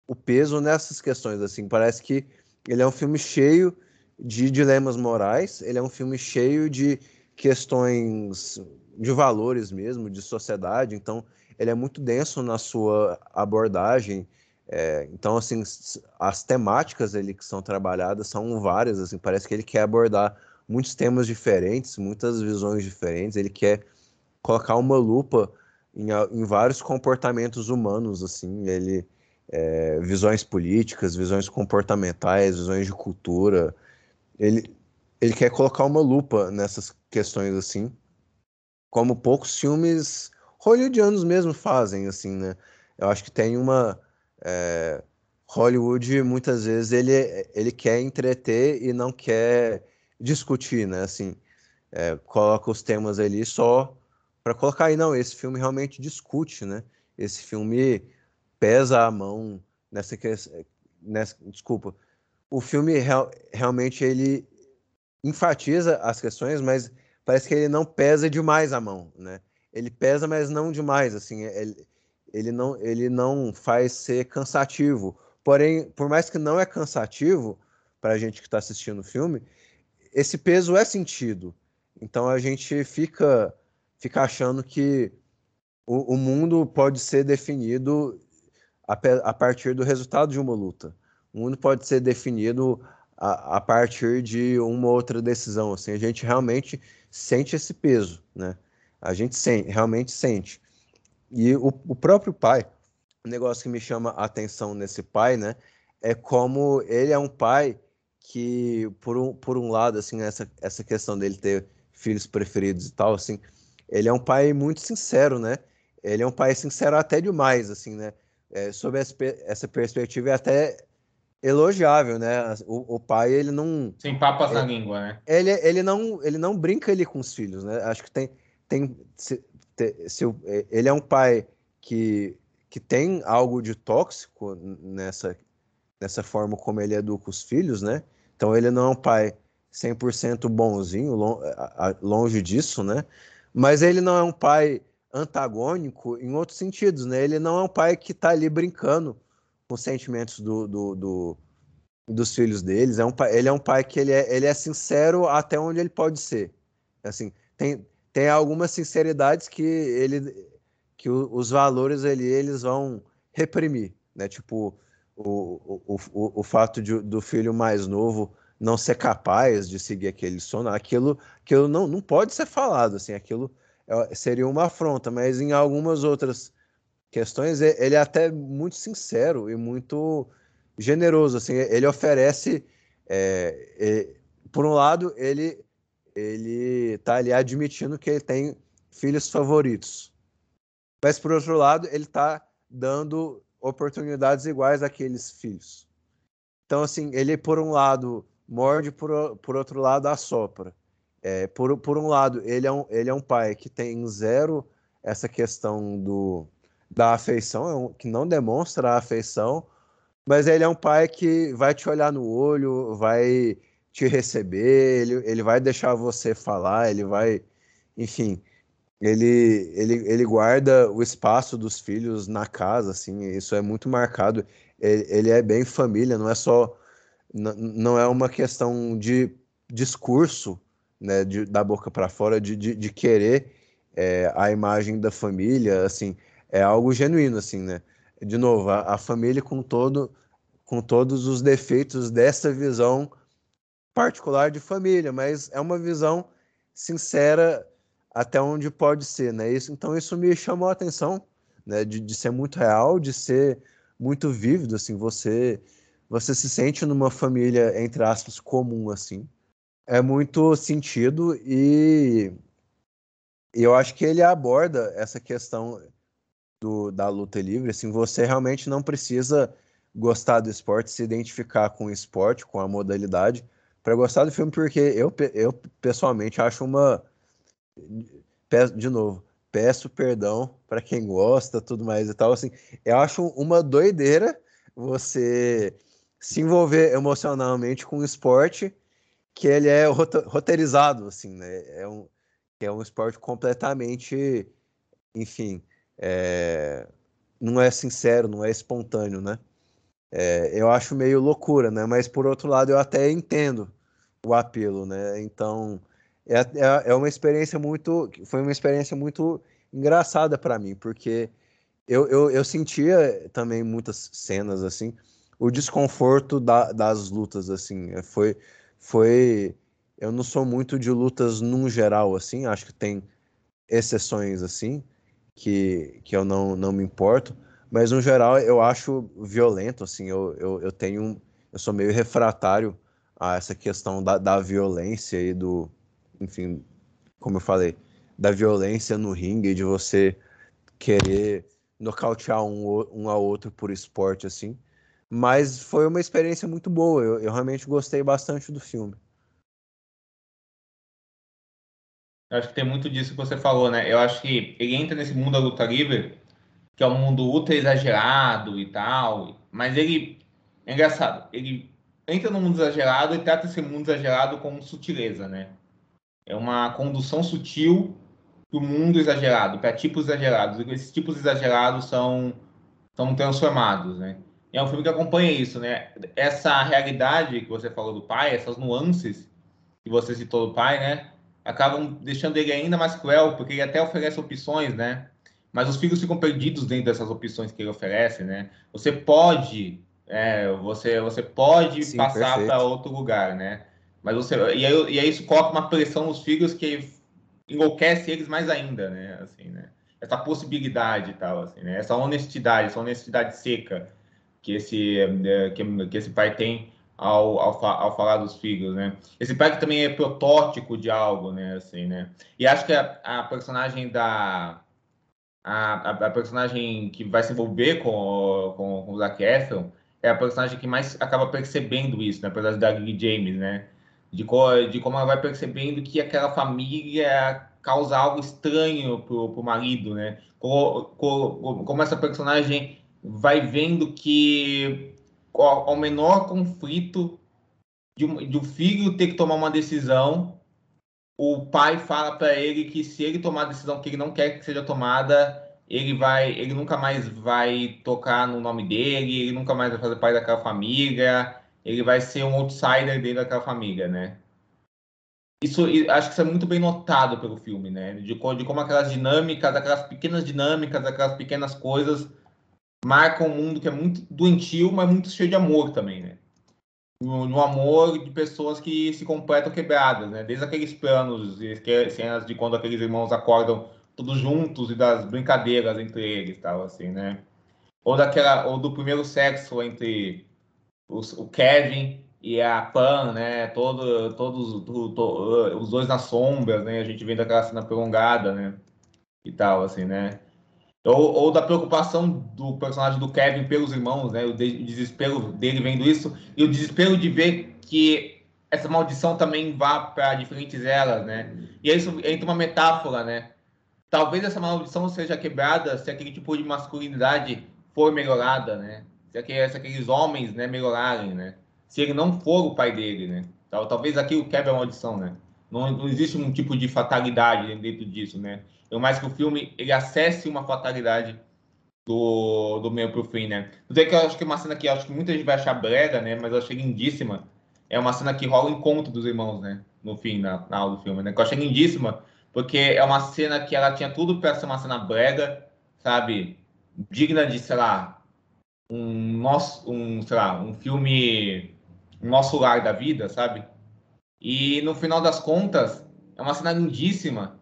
o peso nessas questões, assim, parece que ele é um filme cheio de dilemas morais, ele é um filme cheio de questões de valores mesmo, de sociedade, então ele é muito denso na sua abordagem, é, então, assim, as temáticas ali que são trabalhadas são várias, assim, parece que ele quer abordar muitos temas diferentes, muitas visões diferentes, ele quer colocar uma lupa em, em vários comportamentos humanos, assim, ele é, visões políticas, visões comportamentais, visões de cultura, ele, ele quer colocar uma lupa nessas questões, assim, como poucos filmes hollywoodianos mesmo fazem, assim, né? Eu acho que tem uma é, Hollywood muitas vezes ele, ele quer entreter e não quer discutir, né? Assim, é, coloca os temas ali só para colocar aí, não, esse filme realmente discute, né? Esse filme pesa a mão nessa nessa desculpa. O filme real, realmente ele enfatiza as questões, mas parece que ele não pesa demais a mão, né? Ele pesa, mas não demais, assim, ele, ele não, ele não faz ser cansativo. Porém, por mais que não é cansativo para a gente que está assistindo o filme, esse peso é sentido. Então a gente fica, fica achando que o, o mundo pode ser definido a, a, partir do resultado de uma luta. O mundo pode ser definido a, a partir de uma outra decisão. Assim, a gente realmente sente esse peso, né? A gente realmente sente. E o, o próprio pai, o negócio que me chama a atenção nesse pai, né, é como ele é um pai que, por um, por um lado, assim, essa, essa questão dele ter filhos preferidos e tal, assim, ele é um pai muito sincero, né? Ele é um pai sincero até demais, assim, né? É, sob essa, essa perspectiva é até elogiável, né? O, o, pai, ele não... Sem papas na língua, né? Ele, ele, não, ele não brinca ali com os filhos, né? Acho que tem... tem se, se, é, ele é um pai que, que tem algo de tóxico nessa, nessa forma como ele educa os filhos, né? Então ele não é um pai 100% bonzinho, longe disso, né? Mas ele não é um pai antagônico em outros sentidos, né? Ele não é um pai que está ali brincando com os sentimentos do, do, do, dos filhos deles. É um pai, ele é um pai que ele é, ele é sincero até onde ele pode ser. Assim, tem, tem algumas sinceridades que ele que os valores ali eles vão reprimir, né? Tipo o, o, o, o fato de, do filho mais novo não ser capaz de seguir aquele sono, aquilo, aquilo não, não pode ser falado, assim, aquilo é, seria uma afronta, mas em algumas outras questões ele é até muito sincero e muito generoso, assim, ele oferece, é, é, por um lado, ele ele está ali admitindo que ele tem filhos favoritos. Mas, por outro lado, ele está dando oportunidades iguais àqueles filhos. Então, assim, ele, por um lado, morde, por, por outro lado, assopra. É, por, por um lado, ele é um, ele é um pai que tem zero essa questão do, da afeição, é que não demonstra a afeição, Mas ele é um pai que vai te olhar no olho, vai te receber, ele, ele vai deixar você falar, ele vai, enfim, ele, ele, ele guarda o espaço dos filhos na casa, assim, isso é muito marcado. Ele, ele é bem família, não é só, não é uma questão de discurso, né, de, da boca para fora, de, de, de querer é, a imagem da família, assim, é algo genuíno, assim, né? De novo, a, a família com todo, com todos os defeitos dessa visão particular de família, mas é uma visão sincera até onde pode ser, né? Isso, então isso me chamou a atenção, né? De, de ser muito real, de ser muito vívido, assim. Você você se sente numa família entre aspas comum, assim. É muito sentido e eu acho que ele aborda essa questão do, da luta livre. Assim, você realmente não precisa gostar do esporte, se identificar com o esporte, com a modalidade, para gostar do filme, porque eu, eu pessoalmente acho uma de novo, peço perdão para quem gosta, tudo mais e tal. Assim, eu acho uma doideira você se envolver emocionalmente com um esporte que ele é roteirizado, assim, né? É um, é um esporte completamente, enfim, é, não é sincero, não é espontâneo, né? É, eu acho meio loucura, né? Mas por outro lado, eu até entendo o apelo, né? Então, é, é, é uma experiência muito. Foi uma experiência muito engraçada para mim, porque eu, eu, eu, sentia também muitas cenas assim, o desconforto da, das lutas, assim. É, foi. foi eu não sou muito de lutas num geral, assim, acho que tem exceções assim, que, que eu não, não me importo, mas no geral eu acho violento, assim, eu, eu, eu tenho. Eu sou meio refratário a essa questão da, da violência e do, enfim, como eu falei, da violência no ringue, de você querer nocautear um, um ao outro por esporte, assim. Mas foi uma experiência muito boa, eu, eu realmente gostei bastante do filme. Eu acho que tem muito disso que você falou, né? Eu acho que ele entra nesse mundo da luta livre, que é um mundo ultra exagerado e tal, mas ele é engraçado, ele entra no mundo exagerado e trata esse mundo exagerado com sutileza, né? é uma condução sutil para o mundo exagerado, para tipos exagerados. E esses tipos exagerados são, são transformados, né? E é um filme que acompanha isso, né? Essa realidade que você falou do pai, essas nuances que você citou do pai, né? Acabam deixando ele ainda mais cruel, porque ele até oferece opções, né? Mas os filhos ficam perdidos dentro dessas opções que ele oferece, né? Você pode, é, você, você pode Sim, passar para outro lugar, né? Mas você, e, aí, e aí isso coloca uma pressão nos filhos que enlouquece eles mais ainda, né? Assim, né? Essa possibilidade e tal, assim, né? Essa honestidade, essa honestidade seca que esse, é, que, que esse pai tem ao, ao, ao, falar dos filhos, né? Esse pai que também é protótipo de algo, né? Assim, né? E acho que a, a personagem da... A, a, personagem que vai se envolver com, com, com o Zac Efron é a personagem que mais acaba percebendo isso, né? Apesar da Lily James, né? de, co, de como ela vai percebendo que aquela família causa algo estranho pro, pro marido, né? Como, como essa personagem vai vendo que ao menor conflito de um, de um filho ter que tomar uma decisão, o pai fala para ele que se ele tomar a decisão que ele não quer que seja tomada, ele vai, ele nunca mais vai tocar no nome dele, ele nunca mais vai fazer parte daquela família, ele vai ser um outsider dentro daquela família, né? Isso, acho que isso é muito bem notado pelo filme, né? De, de como aquelas dinâmicas, aquelas pequenas dinâmicas, aquelas pequenas coisas marcam um mundo que é muito doentio, mas muito cheio de amor também, né? No, no amor de pessoas que se completam quebradas, né? Desde aqueles planos e cenas de quando aqueles irmãos acordam todos juntos e das brincadeiras entre eles, tal, assim, né? Ou daquela, ou do primeiro sexo entre os, o Kevin e a Pan, né? Todo, todos to, to, os dois nas sombras, né? A gente vendo aquela cena prolongada, né? E tal, assim, né? Ou, ou da preocupação do personagem do Kevin pelos irmãos, né? O, de, o desespero dele vendo isso e o desespero de ver que essa maldição também vá para diferentes eras, né? E isso entra uma metáfora, né? Talvez essa maldição seja quebrada se aquele tipo de masculinidade for melhorada, né? se, aqueles, se aqueles homens, né, melhorarem, né? Se ele não for o pai dele, né? Tal- Talvez aqui o quebra a maldição, né? Não, não existe um tipo de fatalidade dentro disso, né? Eu mais que o filme ele acesse uma fatalidade do, do meio pro fim, né? Não que eu acho que é uma cena que acho que muita gente vai achar brega, né? Mas eu achei lindíssima. É uma cena que rola o encontro dos irmãos, né? No fim, na, na aula do filme, né? Que eu achei lindíssima, porque é uma cena que ela tinha tudo para ser uma cena brega, sabe? Digna de, sei lá, um nosso, um, sei lá, um filme, um nosso lar da vida, sabe? E no final das contas, é uma cena lindíssima,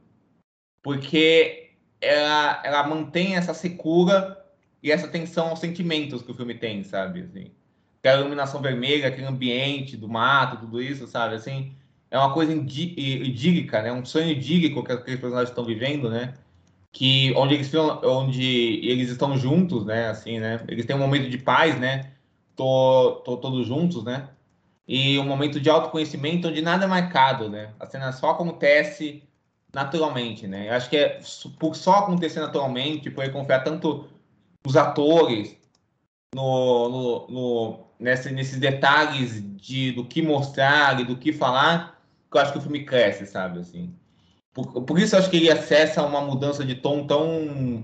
porque ela, ela mantém essa secura e essa tensão aos sentimentos que o filme tem, sabe? Assim, aquela iluminação vermelha, aquele ambiente do mato, tudo isso, sabe? Assim, é uma coisa idí- idílica, né? Um sonho idílico que aqueles personagens estão vivendo, né? Que onde eles onde eles estão juntos, né? Assim, né? Eles têm um momento de paz, né? Tô, tô todos juntos, né? E um momento de autoconhecimento onde nada é marcado, né? A cena só acontece naturalmente, né? Eu acho que é por só acontecer naturalmente, por confiar tanto os atores no, no, no nesse, nesses detalhes de do que mostrar e do que falar, que eu acho que o filme cresce, sabe? Assim, por, por isso eu acho que ele acessa uma mudança de tom tão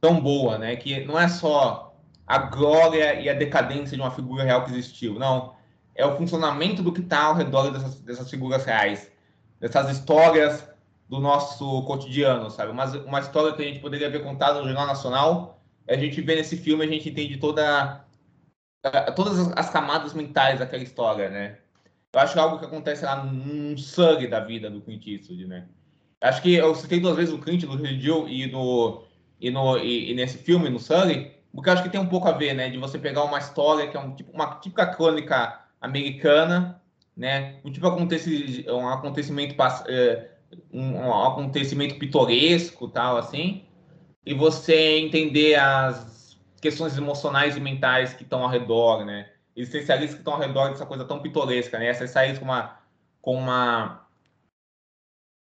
tão boa, né? Que não é só a glória e a decadência de uma figura real que existiu, não. É o funcionamento do que está ao redor dessas, dessas figuras reais, dessas histórias do nosso cotidiano, sabe? Mas uma história que a gente poderia ver contada no Jornal Nacional, a gente vê nesse filme, a gente entende toda a- todas as- as camadas mentais daquela história, né? Eu acho que é algo que acontece lá num sangue da vida do Clint Eastwood, né? Acho que eu citei duas vezes o Clint no Riddick e no e no e, e nesse filme no Sully, porque acho que tem um pouco a ver, né, de você pegar uma história que é um tipo uma típica crônica americana, né? Um tipo acontece um acontecimento eh, um, um acontecimento pitoresco, tal assim, e você entender as questões emocionais e mentais que estão ao redor, né? Existencialistas que estão ao redor dessa coisa tão pitoresca, né? Acessar eles com uma com uma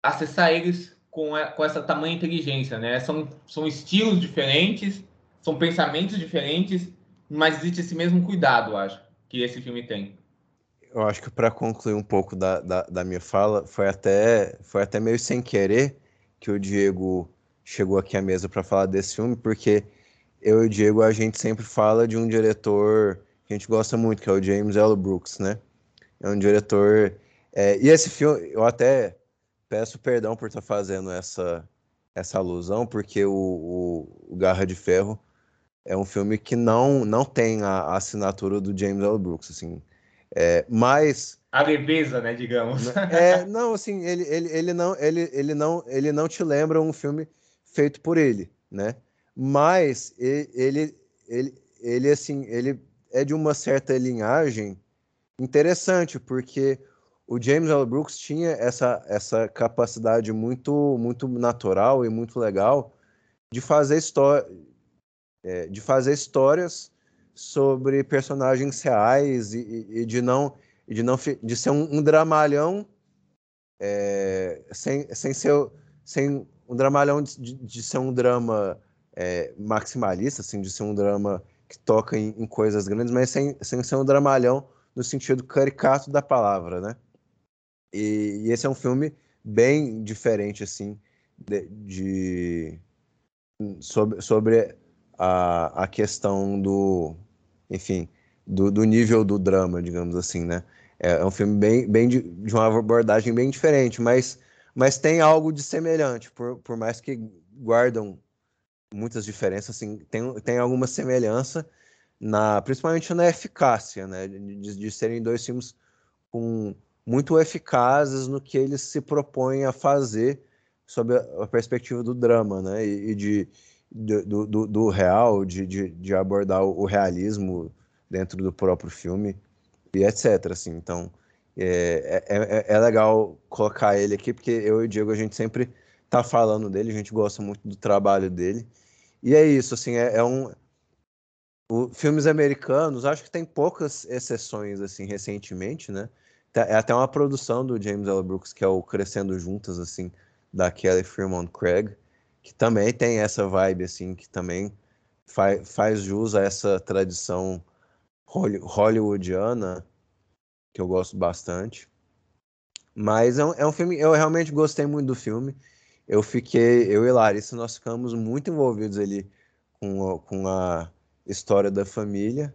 acessar eles com, a- com essa tamanha inteligência, né? São, são estilos diferentes, são pensamentos diferentes, mas existe esse mesmo cuidado, acho, que esse filme tem. Eu acho que para concluir um pouco da, da, da minha fala, foi até, foi até meio sem querer que o Diego chegou aqui à mesa para falar desse filme, porque eu e o Diego, a gente sempre fala de um diretor que a gente gosta muito, que é o James L. Brooks, né? É um diretor. é, e esse filme, eu até peço perdão por estar fazendo essa, essa alusão, porque o, o, o Garra de Ferro é um filme que não, não tem a, a assinatura do James L. Brooks, assim. É, mas A leveza, né, digamos. é, não, assim, ele, ele, ele, não, ele, ele, não, ele não te lembra um filme feito por ele, né? Mas ele, ele, ele, assim, ele é de uma certa linhagem interessante, porque o James L. Brooks tinha essa, essa capacidade muito, muito natural e muito legal de fazer história, é, de fazer histórias sobre personagens reais e, e- de não de não de ser um, um dramalhão é, sem, sem ser sem um dramalhão de, de- de ser um drama é, maximalista assim de ser um drama que toca em, em coisas grandes mas sem, sem ser um dramalhão no sentido caricato da palavra né? E, e esse é um filme bem diferente assim de, de- sobre, sobre a, a questão do enfim do, do nível do drama digamos assim né? É, é um filme bem, bem de, de uma abordagem bem diferente, mas, mas tem algo de semelhante, por, por mais que guardam muitas diferenças, assim, tem, tem alguma semelhança, na, principalmente na eficácia, né, de, de serem dois filmes com, muito eficazes no que eles se propõem a fazer sob a, a perspectiva do drama, né, e, e de, do, do, do real, de, de, de abordar o, realismo dentro do próprio filme e etc. Assim, então é, é, é legal colocar ele aqui, porque eu e o Diego a gente sempre tá falando dele, a gente gosta muito do trabalho dele. E é isso, assim, é, é um. O, filmes americanos, acho que tem poucas exceções, assim, recentemente, né? É até uma produção do James L. Brooks, que é o Crescendo Juntas, assim, da Kelly Fremont Craig, que também tem essa vibe, assim, que também faz, faz jus a essa tradição hollywoodiana, que eu gosto bastante. Mas é um, é um filme, eu realmente gostei muito do filme. Eu fiquei, eu e Larissa, nós ficamos muito envolvidos ali com a, com a história da família.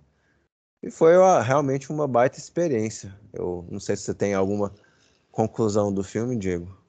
E foi uma, realmente uma baita experiência. Eu não sei se você tem alguma conclusão do filme, Diego.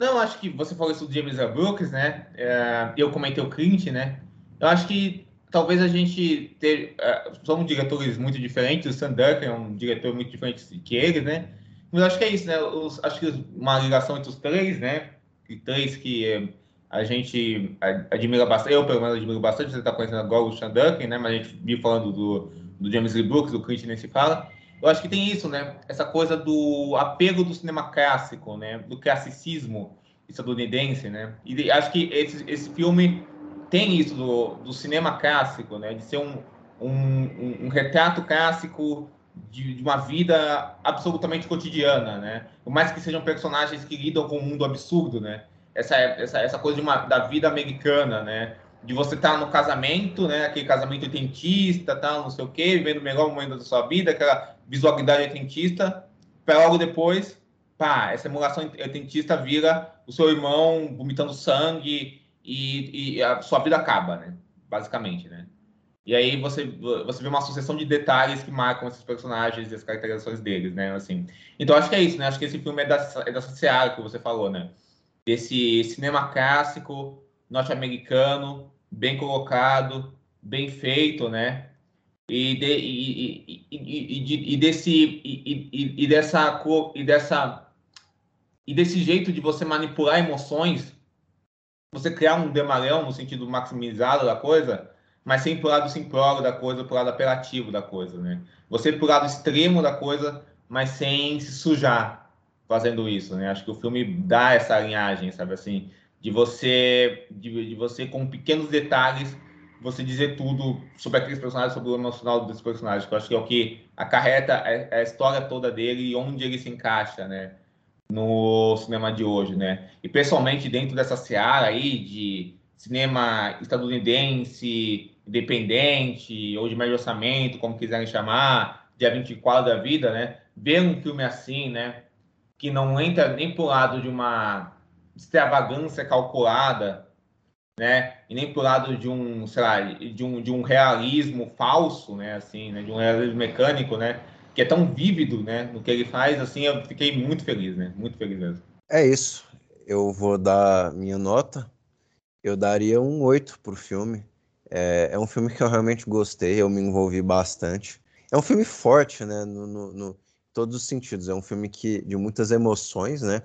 Não, acho que você falou isso do James L. Brooks, né? É, eu comentei o Clint, né? Eu acho que talvez a gente ter, uh, são diretores muito diferentes. O Sam é um diretor muito diferente que eles, né? Mas acho que é isso, né? Os, acho que uma ligação entre os três, né? E três que a gente admira bastante. Eu, pelo menos, admiro bastante. Você está conhecendo agora o Sam né? Mas a gente viu falando do, do James Lee Brooks, do Clint nem se fala. Eu acho que tem isso, né? Essa coisa do apego do cinema clássico, né? Do classicismo estadunidense, né? E acho que esse, esse filme tem isso do, do cinema clássico, né? De ser um, um, um retrato clássico de, de, uma vida absolutamente cotidiana, né? Por mais que sejam personagens que lidam com um mundo absurdo, né? Essa, essa, essa coisa de uma, da vida americana, né? de você estar tá no casamento, né? Aquele casamento oitentista, tal, não sei o quê, vivendo o melhor momento da sua vida, aquela visualidade oitentista, para logo depois, pá, essa emulação oitentista vira o seu irmão vomitando sangue e, e a sua vida acaba, né? Basicamente, né? E aí você, você vê uma sucessão de detalhes que marcam esses personagens e as caracterizações deles, né? Assim, então acho que é isso, né? Acho que esse filme é dessa, é dessa seara que você falou, né? Desse cinema clássico norte-americano, bem colocado, bem feito, né? E, de, desse e, dessa e dessa e desse jeito de você manipular emoções, você criar um demarão no sentido maximizado da coisa, mas sem pro lado simplório da coisa, pro lado apelativo da coisa, né? Você pro lado extremo da coisa, mas sem se sujar fazendo isso, né? Acho que o filme dá essa linhagem, sabe assim, de você, de, de, você com pequenos detalhes, você dizer tudo sobre aqueles personagens, sobre o emocional desses personagens, que eu acho que é o que acarreta a, história toda dele e onde ele se encaixa, né, no cinema de hoje, né, e pessoalmente dentro dessa seara aí de cinema estadunidense, independente, ou de médio orçamento, como quiserem chamar, dia 24 da vida, né, ver um filme assim, né, que não entra nem pro lado de uma extravagância calculada, né? E nem pro lado de um, sei lá, de um, de um realismo falso, né? Assim, né? De um realismo mecânico, né? Que é tão vívido, né? No que ele faz, assim, eu fiquei muito feliz, né? Muito feliz mesmo. É isso. Eu vou dar minha nota. Eu daria um 8 pro filme. É, é um filme que eu realmente gostei, eu me envolvi bastante. É um filme forte, né? No, no, no todos os sentidos. É um filme que de muitas emoções, né?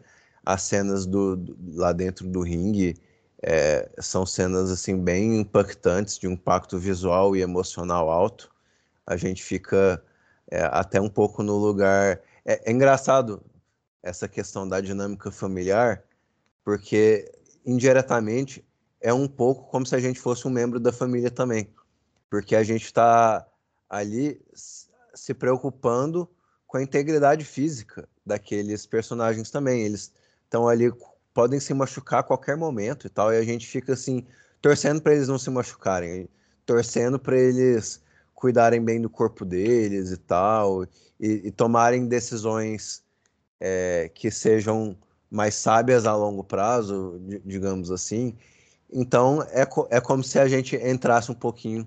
as cenas do, do lá dentro do ringue é, são cenas assim bem impactantes, de um impacto visual e emocional alto. A gente fica é, até um pouco no lugar. É, é, engraçado essa questão da dinâmica familiar, porque indiretamente é um pouco como se a gente fosse um membro da família também, porque a gente está ali se preocupando com a integridade física daqueles personagens também. Eles estão ali, podem se machucar a qualquer momento e tal, e a gente fica assim, torcendo para eles não se machucarem, torcendo para eles cuidarem bem do corpo deles e tal, e, e tomarem decisões é, que sejam mais sábias a longo prazo, digamos assim. Então é, é como se a gente entrasse um pouquinho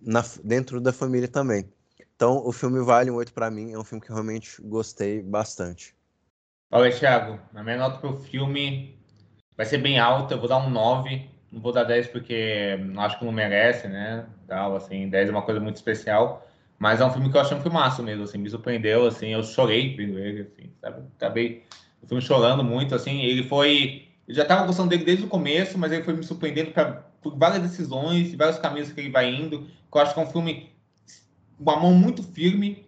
na, dentro da família também. Então o filme vale um 8 para mim, é um filme que realmente gostei bastante. Olha, Thiago, a minha nota para o filme vai ser bem alta, eu vou dar um 9, não vou dar 10 porque acho que não merece, né? Tal, assim, 10 é uma coisa muito especial, mas é um filme que eu achei um filmaço mesmo, assim, me surpreendeu, assim, eu chorei vendo ele, assim, sabe? Acabei o filme chorando muito, assim, ele foi... Eu já estava gostando dele desde o começo, mas ele foi me surpreendendo pra, por várias decisões, vários caminhos que ele vai indo, que eu acho que é um filme com uma mão muito firme,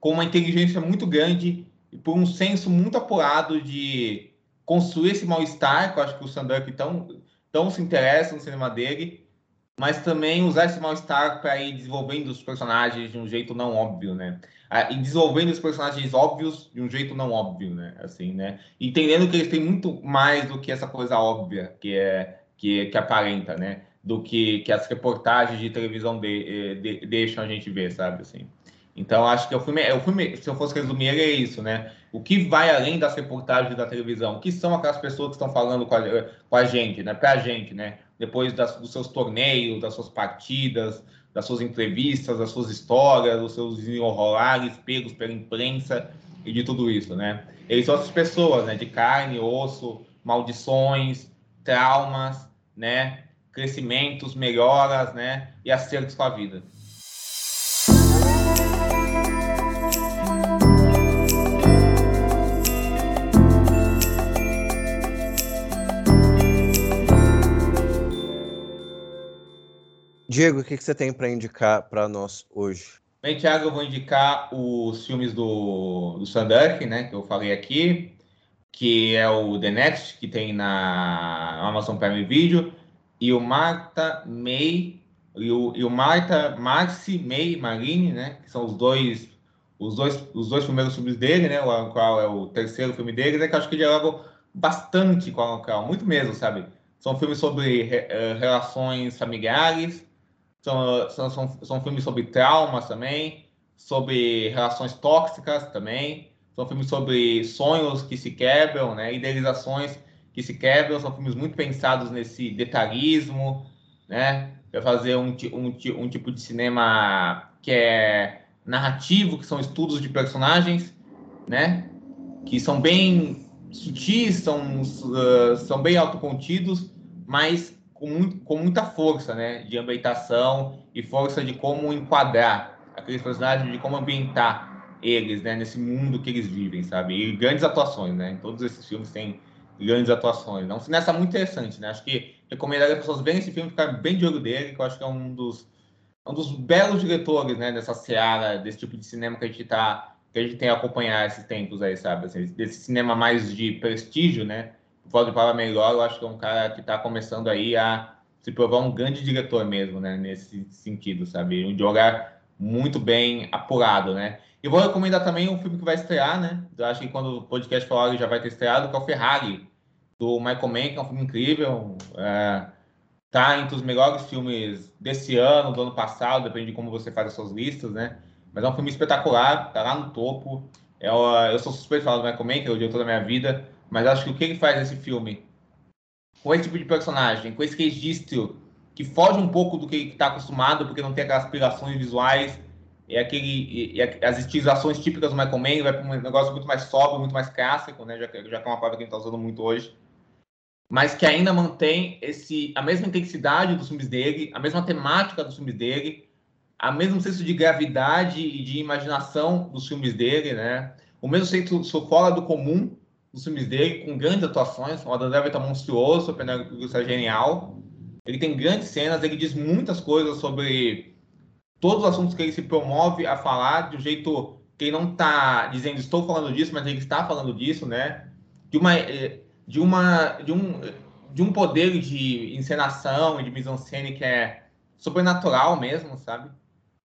com uma inteligência muito grande e por um senso muito apurado de construir esse mal-estar, que eu acho que o Sanduck tão, tão se interessa no cinema dele, mas também usar esse mal-estar para ir desenvolvendo os personagens de um jeito não óbvio, né? E desenvolvendo os personagens óbvios de um jeito não óbvio, né? Assim, né? Entendendo que eles têm muito mais do que essa coisa óbvia que é que, que aparenta, né? Do que, que as reportagens de televisão de, de, deixam a gente ver, sabe? Assim. Então, acho que o filme, o filme, se eu fosse resumir, ele é isso, né? O que vai além das reportagens da televisão? O que são aquelas pessoas que estão falando com a, com a gente, né? Pra gente, né? Depois das, dos seus torneios, das suas partidas, das suas entrevistas, das suas histórias, dos seus enrolares pegos pela imprensa e de tudo isso, né? Eles são essas pessoas, né? De carne, osso, maldições, traumas, né? Crescimentos, melhoras, né? E acertos com a vida. Diego, o que, que você tem para indicar para nós hoje? Bem, Thiago, eu vou indicar os filmes do, do né, que eu falei aqui, que é o The Next, que tem na Amazon Prime Video, e o Marta May, e o, e o Marta Maxi May Marini, né, que são os dois os dois, os dois primeiros filmes dele, né, o qual é o terceiro filme dele, né, que eu acho que dialogam bastante com a local, muito mesmo, sabe? São filmes sobre uh, relações familiares, são, são, são, são filmes sobre traumas também, sobre relações tóxicas também. São filmes sobre sonhos que se quebram, né? idealizações que se quebram. São filmes muito pensados nesse detalhismo, né? Para fazer um, um, um tipo de cinema que é narrativo, que são estudos de personagens, né? Que são bem sutis, são, uh, são bem autocontidos, mas com, muito, com muita força, né? De ambientação e força de como enquadrar aqueles personagens, de como ambientar eles, né? Nesse mundo que eles vivem, sabe? E grandes atuações, né? Em todos esses filmes tem grandes atuações. É um cineasta muito interessante, né? Acho que recomendaria as pessoas verem esse filme, ficar bem de olho dele, que eu acho que é um dos, um dos belos diretores, né? Dessa seara, desse tipo de cinema que a gente tá que a gente tem a acompanhar esses tempos aí, sabe? Assim, desse cinema mais de prestígio, né? Pode falar melhor, eu acho que é um cara que está começando aí a se provar um grande diretor mesmo, né? Nesse sentido, sabe? Um jogar muito bem apurado, né? E vou recomendar também um filme que vai estrear, né? Eu acho que quando o podcast falar já vai ter estreado, que é o Ferrari, do Michael Mann, que é um filme incrível. É, tá entre os melhores filmes desse ano, do ano passado, depende de como você faz as suas listas, né? Mas é um filme espetacular, tá lá no topo. Eu, eu sou suspeito de falar do Michael Mann, que é o diretor da minha vida. Mas acho que o que ele faz nesse filme, com esse tipo de personagem, com esse registro que foge um pouco do que ele está acostumado, porque não tem aquelas aspirações visuais, é aquele, é, as estilizações típicas do Michael Mann, vai para um negócio muito mais sóbrio, muito mais clássico, né? Já, já que é uma palavra que a gente está usando muito hoje. Mas que ainda mantém esse, a mesma intensidade dos filmes dele, a mesma temática dos filmes dele, a mesmo senso de gravidade e de imaginação dos filmes dele, né? O mesmo senso fora do comum dos filmes dele, com grandes atuações. O Adam Driver tá monstruoso, o Penélope Cruz é genial. Ele tem grandes cenas, ele diz muitas coisas sobre todos os assuntos que ele se promove a falar, de um jeito que ele não está dizendo estou falando disso, mas ele está falando disso, né? De uma eh, de uma de um de um poder de encenação e de mise-en-scène que é sobrenatural mesmo, sabe?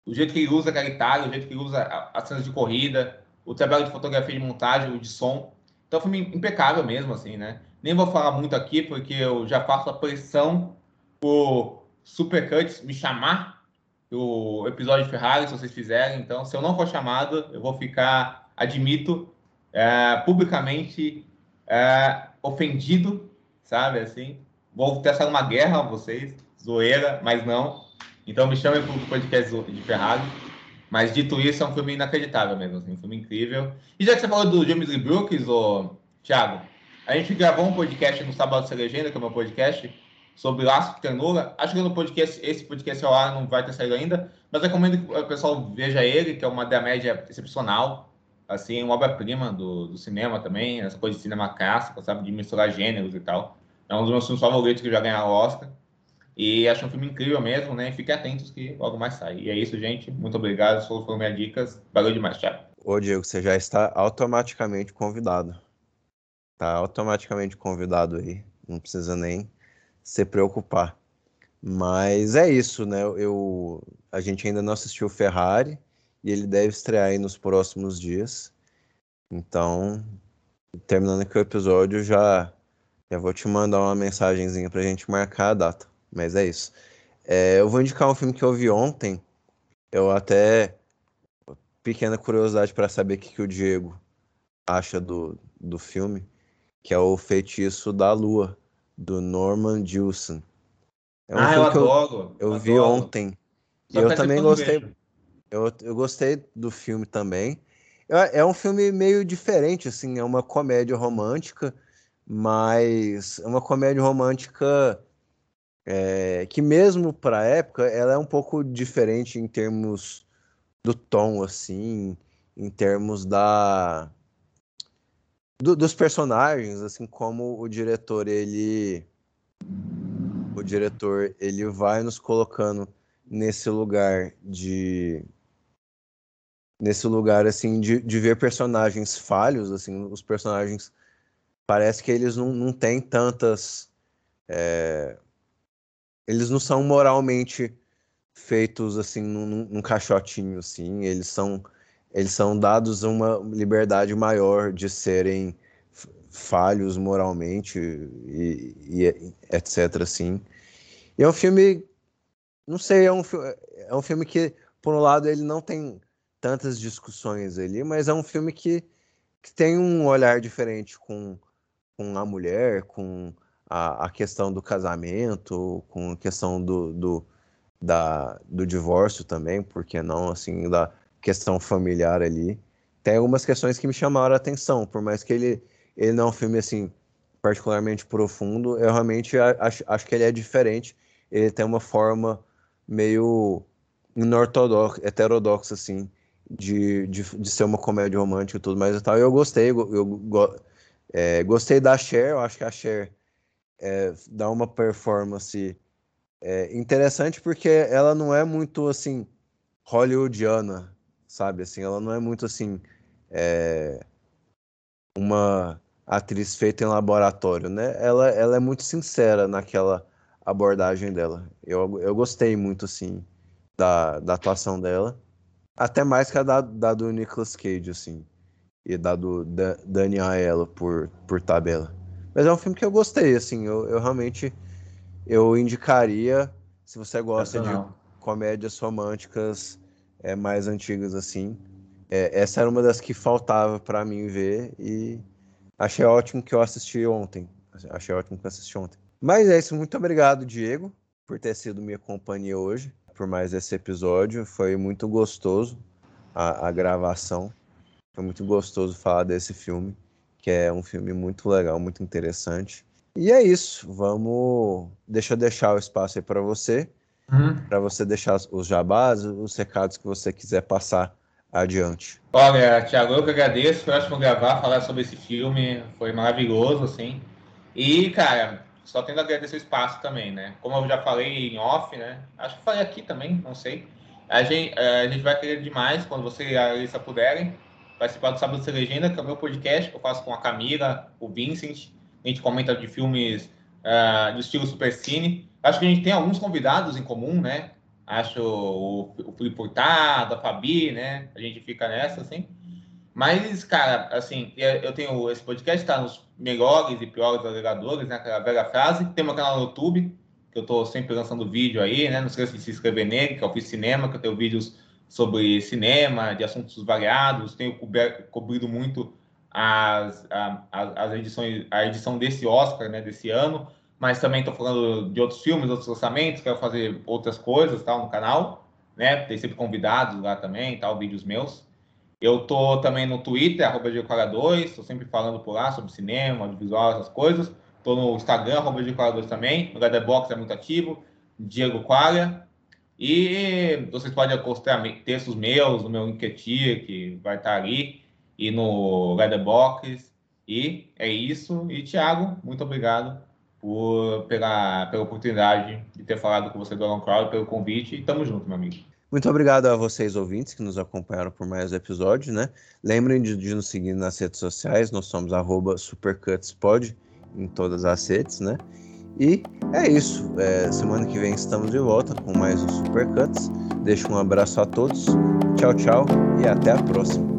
O jeito que ele usa a guitarra, o jeito que ele usa as cenas de corrida, o trabalho de fotografia, de montagem, o de som. Então, filme impecável mesmo, assim, né? Nem vou falar muito aqui, porque eu já faço a pressão por Supercuts me chamar o episódio de Ferrari, se vocês fizerem. Então, se eu não for chamado, eu vou ficar, admito, é, publicamente é, ofendido, sabe, assim. Vou testar uma guerra a vocês, zoeira, mas não. Então, me chamem para o podcast de Ferrari. Mas dito isso, é um filme inacreditável mesmo, assim, um filme incrível. E já que você falou do James Lee Brooks, ô, Thiago, a gente gravou um podcast no Sábado Sem Legenda, que é o meu podcast, sobre Laço de Ternura. Acho que no podcast, esse podcast ao ar não vai ter saído ainda, mas recomendo que o pessoal veja ele, que é uma média excepcional, assim, uma obra-prima do, do cinema também, essa coisa de cinema clássico, sabe, de misturar gêneros e tal. É um dos meus filmes favoritos que já ganhou o Oscar. E acho um filme incrível mesmo, né? Fiquem atentos que logo mais sai. E é isso, gente. Muito obrigado. Essas foram minhas dicas. Valeu demais, Thiago. Ô, Diego, você já está automaticamente convidado. Tá automaticamente convidado aí. Não precisa nem se preocupar. Mas é isso, né? Eu, a gente ainda não assistiu o Ferrari e ele deve estrear aí nos próximos dias. Então, terminando aqui o episódio, já, já vou te mandar uma mensagenzinha pra gente marcar a data. Mas é isso. É, eu vou indicar um filme que eu vi ontem. Eu até. Pequena curiosidade para saber o que, que o Diego acha do, do filme, que é o Feitiço da Lua, do Norman Jewison. É um ah, eu adoro. eu, eu eu vi adoro. ontem. E Só eu também que eu não gostei. vejo. Eu, eu gostei do filme também. É, é um filme meio diferente, assim, é uma comédia romântica, mas é uma comédia romântica é, que mesmo para a época ela é um pouco diferente em termos do tom, assim, em termos da do- dos personagens, assim como o diretor ele o diretor ele vai nos colocando nesse lugar de nesse lugar assim de, de ver personagens falhos assim os personagens parece que eles não, não têm tantas é, eles não são moralmente feitos assim num, num- caixotinho assim. Eles são eles são dados uma liberdade maior de serem falhos moralmente e, e etc assim. E é um filme não sei é um, é um filme que por um lado ele não tem tantas discussões ali mas é um filme que, que tem um olhar diferente com, com a mulher com a, a questão do casamento com a questão do, do, da, do divórcio também porque não assim da questão familiar ali tem algumas questões que me chamaram a atenção por mais que ele ele não é um filme assim particularmente profundo eu realmente acho, acho que ele é diferente ele tem uma forma meio inortodoxa, heterodoxa, assim, de, de, de ser uma comédia romântica e tudo mais e tal. Eu gostei, eu, eu é, gostei da Cher, eu acho que a Cher é, dá uma performance é, interessante porque ela não é muito, assim, hollywoodiana, sabe? Assim, ela não é muito, assim, é, uma atriz feita em laboratório, né? Ela, ela é muito sincera naquela abordagem dela. Eu, eu gostei muito, assim, da, da atuação dela. Até mais que a da, da do Nicolas Cage, assim. E da do da, Dani Aiello por, por tabela. Mas é um filme que eu gostei, assim. Eu, eu realmente eu indicaria, se você gosta de comédias românticas é, mais antigas, assim. É, essa era uma das que faltava para mim ver e achei ótimo que eu assisti ontem. Achei ótimo que eu assisti ontem. Mas é isso, muito obrigado, Diego, por ter sido minha companhia hoje, por mais esse episódio. Foi muito gostoso a, a gravação. Foi muito gostoso falar desse filme, que é um filme muito legal, muito interessante. E é isso, vamos. Deixa eu deixar o espaço aí para você, Uhum. para você deixar os jabás, os recados que você quiser passar adiante. Olha, Thiago, eu que agradeço. Foi ótimo gravar, falar sobre esse filme. Foi maravilhoso, assim. E, cara, só tendo a agradecer o espaço também, né? Como eu já falei em off, né? Acho que falei aqui também, não sei. A gente, eh, a gente vai querer demais quando você e a Alissa puderem participar do Sábado Sem Legenda, que é o meu podcast que eu faço com a Camila, o Vincent. A gente comenta de filmes ah, do estilo Super Cine. Acho que a gente tem alguns convidados em comum, né? Acho o, o Felipe a Fabi, né? A gente fica nessa, assim. Mas, cara, assim, eu tenho esse podcast, tá nos melhores e piores agregadores, né? Aquela velha frase. Tem meu canal no YouTube, que eu tô sempre lançando vídeo aí, né? Não esqueça de se inscrever nele, que é o Fiz Cinema, que eu tenho vídeos sobre cinema, de assuntos variados. Tenho cobrido muito as, a- a- as edições, a edição desse Oscar, né? Desse ano. Mas também estou falando de outros filmes, outros lançamentos, quero fazer outras coisas, tal, no canal, né? Tem sempre convidados lá também, tal, vídeos meus. Eu tô também no Twitter, arroba Diego2, estou sempre falando por lá sobre cinema, audiovisual, essas coisas. Tô no Instagram, arroba Diego2 também. No Letterboxd é muito ativo, Diego Qualia. E vocês podem acostar textos meus no meu LinkedIn, que vai estar ali, e no Letterboxd. E é isso. E, Thiago, muito obrigado por, pela, pela oportunidade de ter falado com você do Alan Crowd, pelo convite. E tamo junto, meu amigo. Muito obrigado a vocês, ouvintes, que nos acompanharam por mais episódios, né? Lembrem de, de nos seguir nas redes sociais, nós somos supercutspod em todas as redes, né? E é isso. É, semana que vem estamos de volta com mais um Supercuts. Deixo um abraço a todos. Tchau, tchau e até a próxima.